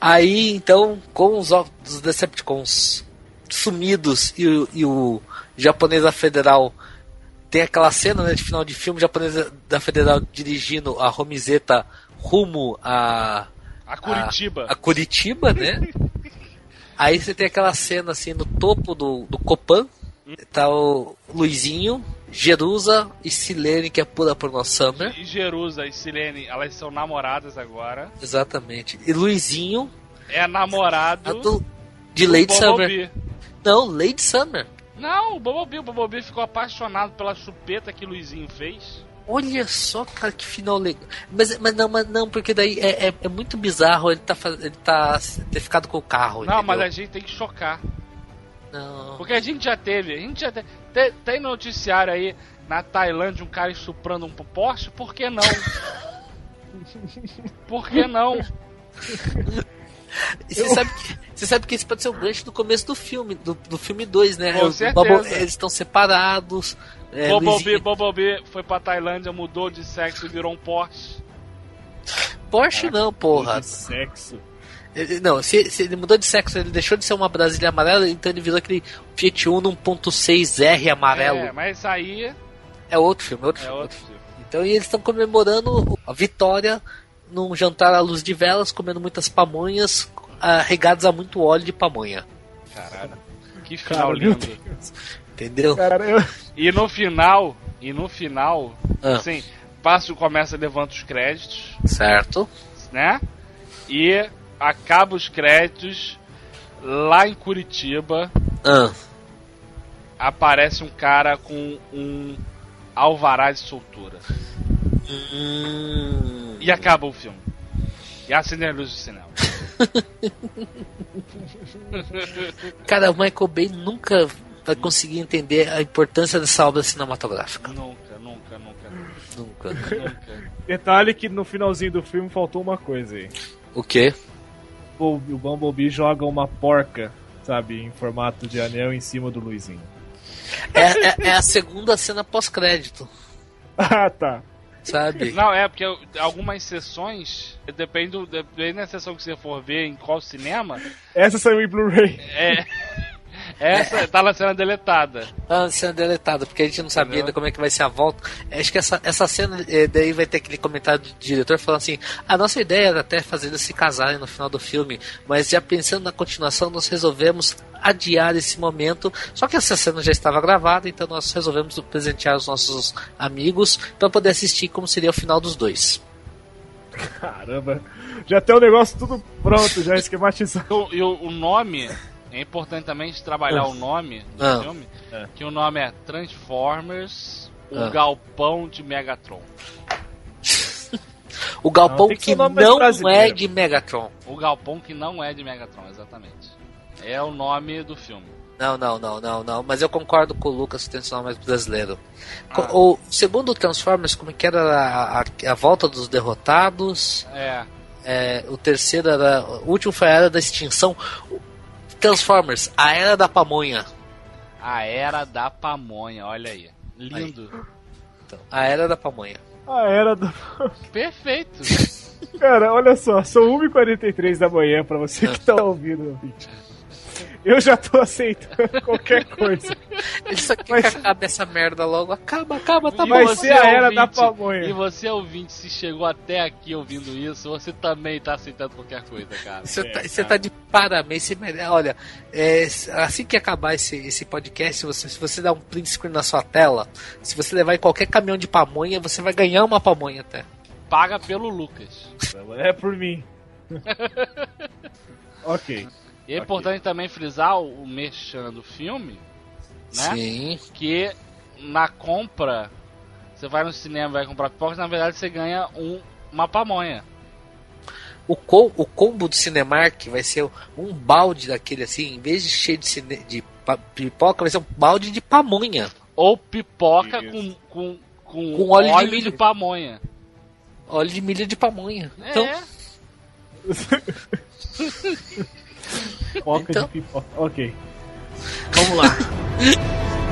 Aí, então, com os, ó- os Decepticons sumidos e, o- e o japonês da Federal tem aquela cena né, de final de filme, o japonês da Federal dirigindo a Romizeta rumo a, A Curitiba. a, a Curitiba, né? Aí você tem aquela cena assim no topo do, do Copan, tá o Luizinho, Jerusa e Silene, que é pura porno Summer. E Jerusa e Silene, elas são namoradas agora. Exatamente. E Luizinho É namorado do- de Lady Summer. Não, Lady Summer. Não, o Bumblebee, o ficou apaixonado pela chupeta que Luizinho fez. Olha só, cara, que final legal. Mas, mas não, mas não, porque daí é, é, é muito bizarro ele tá, ele tá ter ficado com o carro. Não, entendeu? mas a gente tem que chocar. Não. Porque a gente já teve, a gente já teve. Tem, tem noticiário aí na Tailândia um cara estuprando um Porsche? Por que não? Por que não? Você sabe, que, você sabe que esse pode ser o gancho do começo do filme, do, do filme 2, né? Com O certeza. Bubble- eles estão separados. É, Bumblebee, foi pra Tailândia, mudou de sexo e virou um Porsche. Porsche não, porra. De sexo. Ele- não, se, se ele mudou de sexo, ele deixou de ser uma Brasília amarela, então ele virou aquele Fiat Uno 1.6R amarelo. É, mas aí É outro filme, é outro é filme. outro filme. Então e eles estão comemorando a vitória num jantar à luz de velas, comendo muitas pamonhas, ah, regados a muito óleo de pamonha. Caralho. Que final Cara, lindo. Entendeu? Cara, eu... E no final, e no final, Ah. assim, passa começa levanta os créditos, Certo. né? E acaba os créditos lá em Curitiba, Ah, aparece um cara com um alvará de soltura. hum, E acaba o filme. E acende a luz do cinema. cara, o Michael Bay nunca vai conseguir entender a importância dessa obra cinematográfica. nunca, nunca, nunca, Nunca. nunca. Detalhe que no finalzinho do filme faltou uma coisa aí. O quê? O, o Bumblebee joga uma porca, sabe, em formato de anel em cima do Luizinho. É, é- é a segunda cena pós-crédito, Ah, tá. sabe? Não, é porque algumas sessões, depende, do, depende da sessão que você for ver em qual cinema, Essa saiu em Blu-ray. é, Essa tá na cena deletada. Ah, cena deletada, porque a gente não sabia Entendeu? ainda como é que vai ser a volta. Acho que essa, essa cena, eh, daí vai ter aquele comentário do diretor falando assim: a nossa ideia era até fazer eles se casarem no final do filme, mas já pensando na continuação, nós resolvemos adiar esse momento. Só que essa cena já estava gravada, então nós resolvemos presentear os nossos amigos para poder assistir como seria o final dos dois. Caramba. Já tem o negócio tudo pronto, já esquematizado. E o, o nome, é importante também trabalhar o nome do Ah. filme, É. que o nome é Transformers, o Ah. Galpão de Megatron. O galpão Não, que que, não é de Megatron. O Galpão que não é de Megatron, exatamente. É o nome do filme. Não, não, não, não, não. Mas eu concordo com o Lucas que tem esse nome mais brasileiro. Ah. O segundo Transformers, como que era a, a, a volta dos derrotados? É. É, o terceiro era. O último foi a era da extinção. O- Transformers, a era da pamonha. A Era da Pamonha, olha aí. Lindo. Então, a era da pamonha. Ah, era do. Perfeito. Cara, olha só, são 1h43 da manhã pra você que tá ouvindo, ouvinte. Eu já tô aceitando qualquer coisa. Ele só quer Mas- que acabe essa merda logo. Acaba, acaba, tá E bom. Vai você, ser a era ouvinte, da pamonha. E você, ouvinte, se chegou até aqui ouvindo isso, você também tá aceitando qualquer coisa, cara. Você É, tá, você cara. tá de parabéns. Você mere- Olha, é, assim que acabar esse, esse podcast, você, se você dar um print screen na sua tela, se você levar em qualquer caminhão de pamonha, você vai ganhar uma pamonha até. Paga pelo Lucas. É por mim. ok. E é importante também frisar o, o merchan do filme, né? Sim. Que na compra, você vai no cinema vai comprar pipoca, na verdade você ganha um, uma pamonha. O, co- o combo do Cinemark vai ser um balde daquele assim, em vez de cheio de, de pipoca, vai ser um balde de pamonha. Ou pipoca com, com, com, Com óleo de óleo de, milho. pamonha. Óleo de milho de pamonha. É, Então, Pipoca Então- de pipoca. Ok. Vamos lá.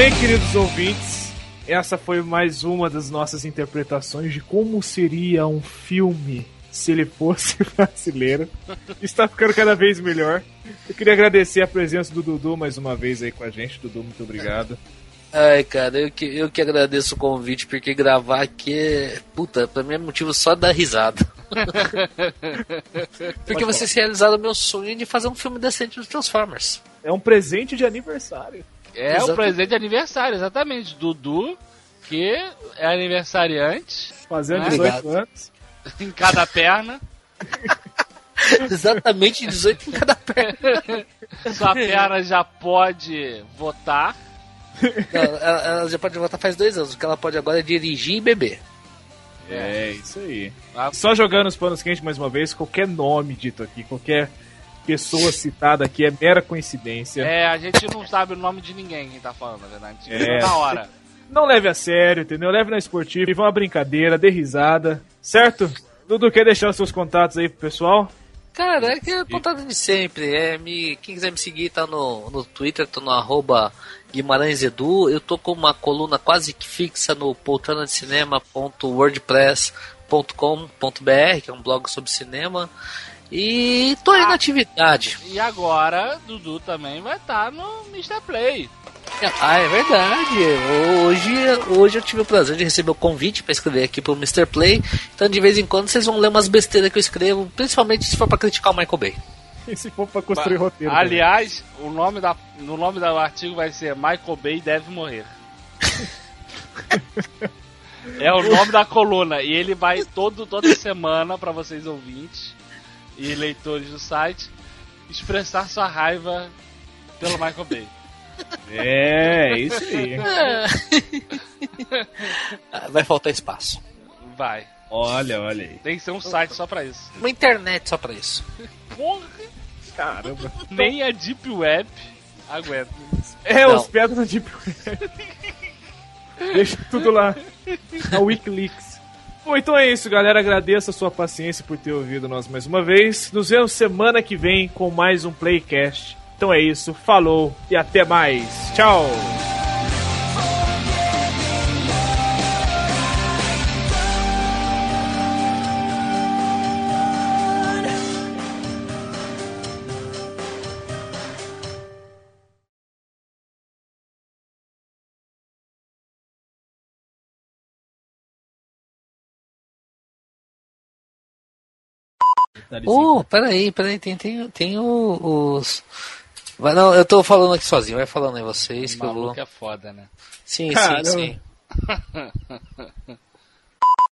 bem, queridos ouvintes. Essa foi mais uma das nossas interpretações de como seria um filme se ele fosse brasileiro. Está ficando cada vez melhor. Eu queria agradecer a presença do Dudu mais uma vez aí com a gente. Dudu, muito obrigado. ai, cara, eu que, eu que agradeço o convite, porque gravar aqui é. Puta, pra mim é motivo só dar risada. porque vocês realizaram o meu sonho de fazer um filme decente dos Transformers. É um presente de aniversário. É Exato. o presente de aniversário, exatamente. Dudu, que é aniversariante, Fazendo Ah, 18 obrigado. anos. em cada perna. Exatamente 18 em cada perna. Sua perna já pode votar. Não, ela, ela já pode voltar faz dois anos. O que ela pode agora é dirigir e beber. É, isso aí. Ah, Só jogando os panos quentes mais uma vez, qualquer nome dito aqui, qualquer pessoa citada aqui é mera coincidência. É, a gente não sabe o nome de ninguém quem tá falando, na verdade. A gente É. na hora. Não leve a sério, entendeu? Leve na esportiva, vá uma brincadeira, dê risada, certo? Dudu, quer deixar os seus contatos aí pro pessoal? Cara, é que é contato de sempre. É, me, quem quiser me seguir tá no, no Twitter, tô no arroba Guimarães Edu. Eu tô com uma coluna quase que fixa no poltronadecinema.wordpress.com.br, que é um blog sobre cinema. E tô aí na atividade. E agora, Dudu também vai estar no Mr. Play. Ah, é verdade. Hoje, hoje eu tive o prazer de receber o convite para escrever aqui pro Mr. Play. Então, de vez em quando, vocês vão ler umas besteiras que eu escrevo, principalmente se for para criticar o Michael Bay. E se for pra construir roteiro. também. Aliás, o nome, da, no nome do artigo vai ser Michael Bay deve morrer. é o nome da coluna. E ele vai todo, toda semana para vocês ouvintes e leitores do site expressar sua raiva pelo Michael Bay. É, isso aí. Ah, Vai faltar espaço. Vai. Olha, olha aí. Tem que ser um site só pra isso. Uma internet só para isso. Porra! Caramba. Nem a Deep Web aguenta. É, Não. os pedras da Deep Web. Deixa tudo lá. A Wikileaks. Bom, então é isso, galera. Agradeço a sua paciência por ter ouvido nós mais uma vez. Nos vemos semana que vem com mais um Playcast. Então é isso, falou e até mais. Tchau! Oh, peraí, peraí, tem, tem, tem o- os. Vai, não, eu tô falando aqui sozinho, vai falando aí vocês que eu vou. É foda, né? Sim, sim, Caramba. sim.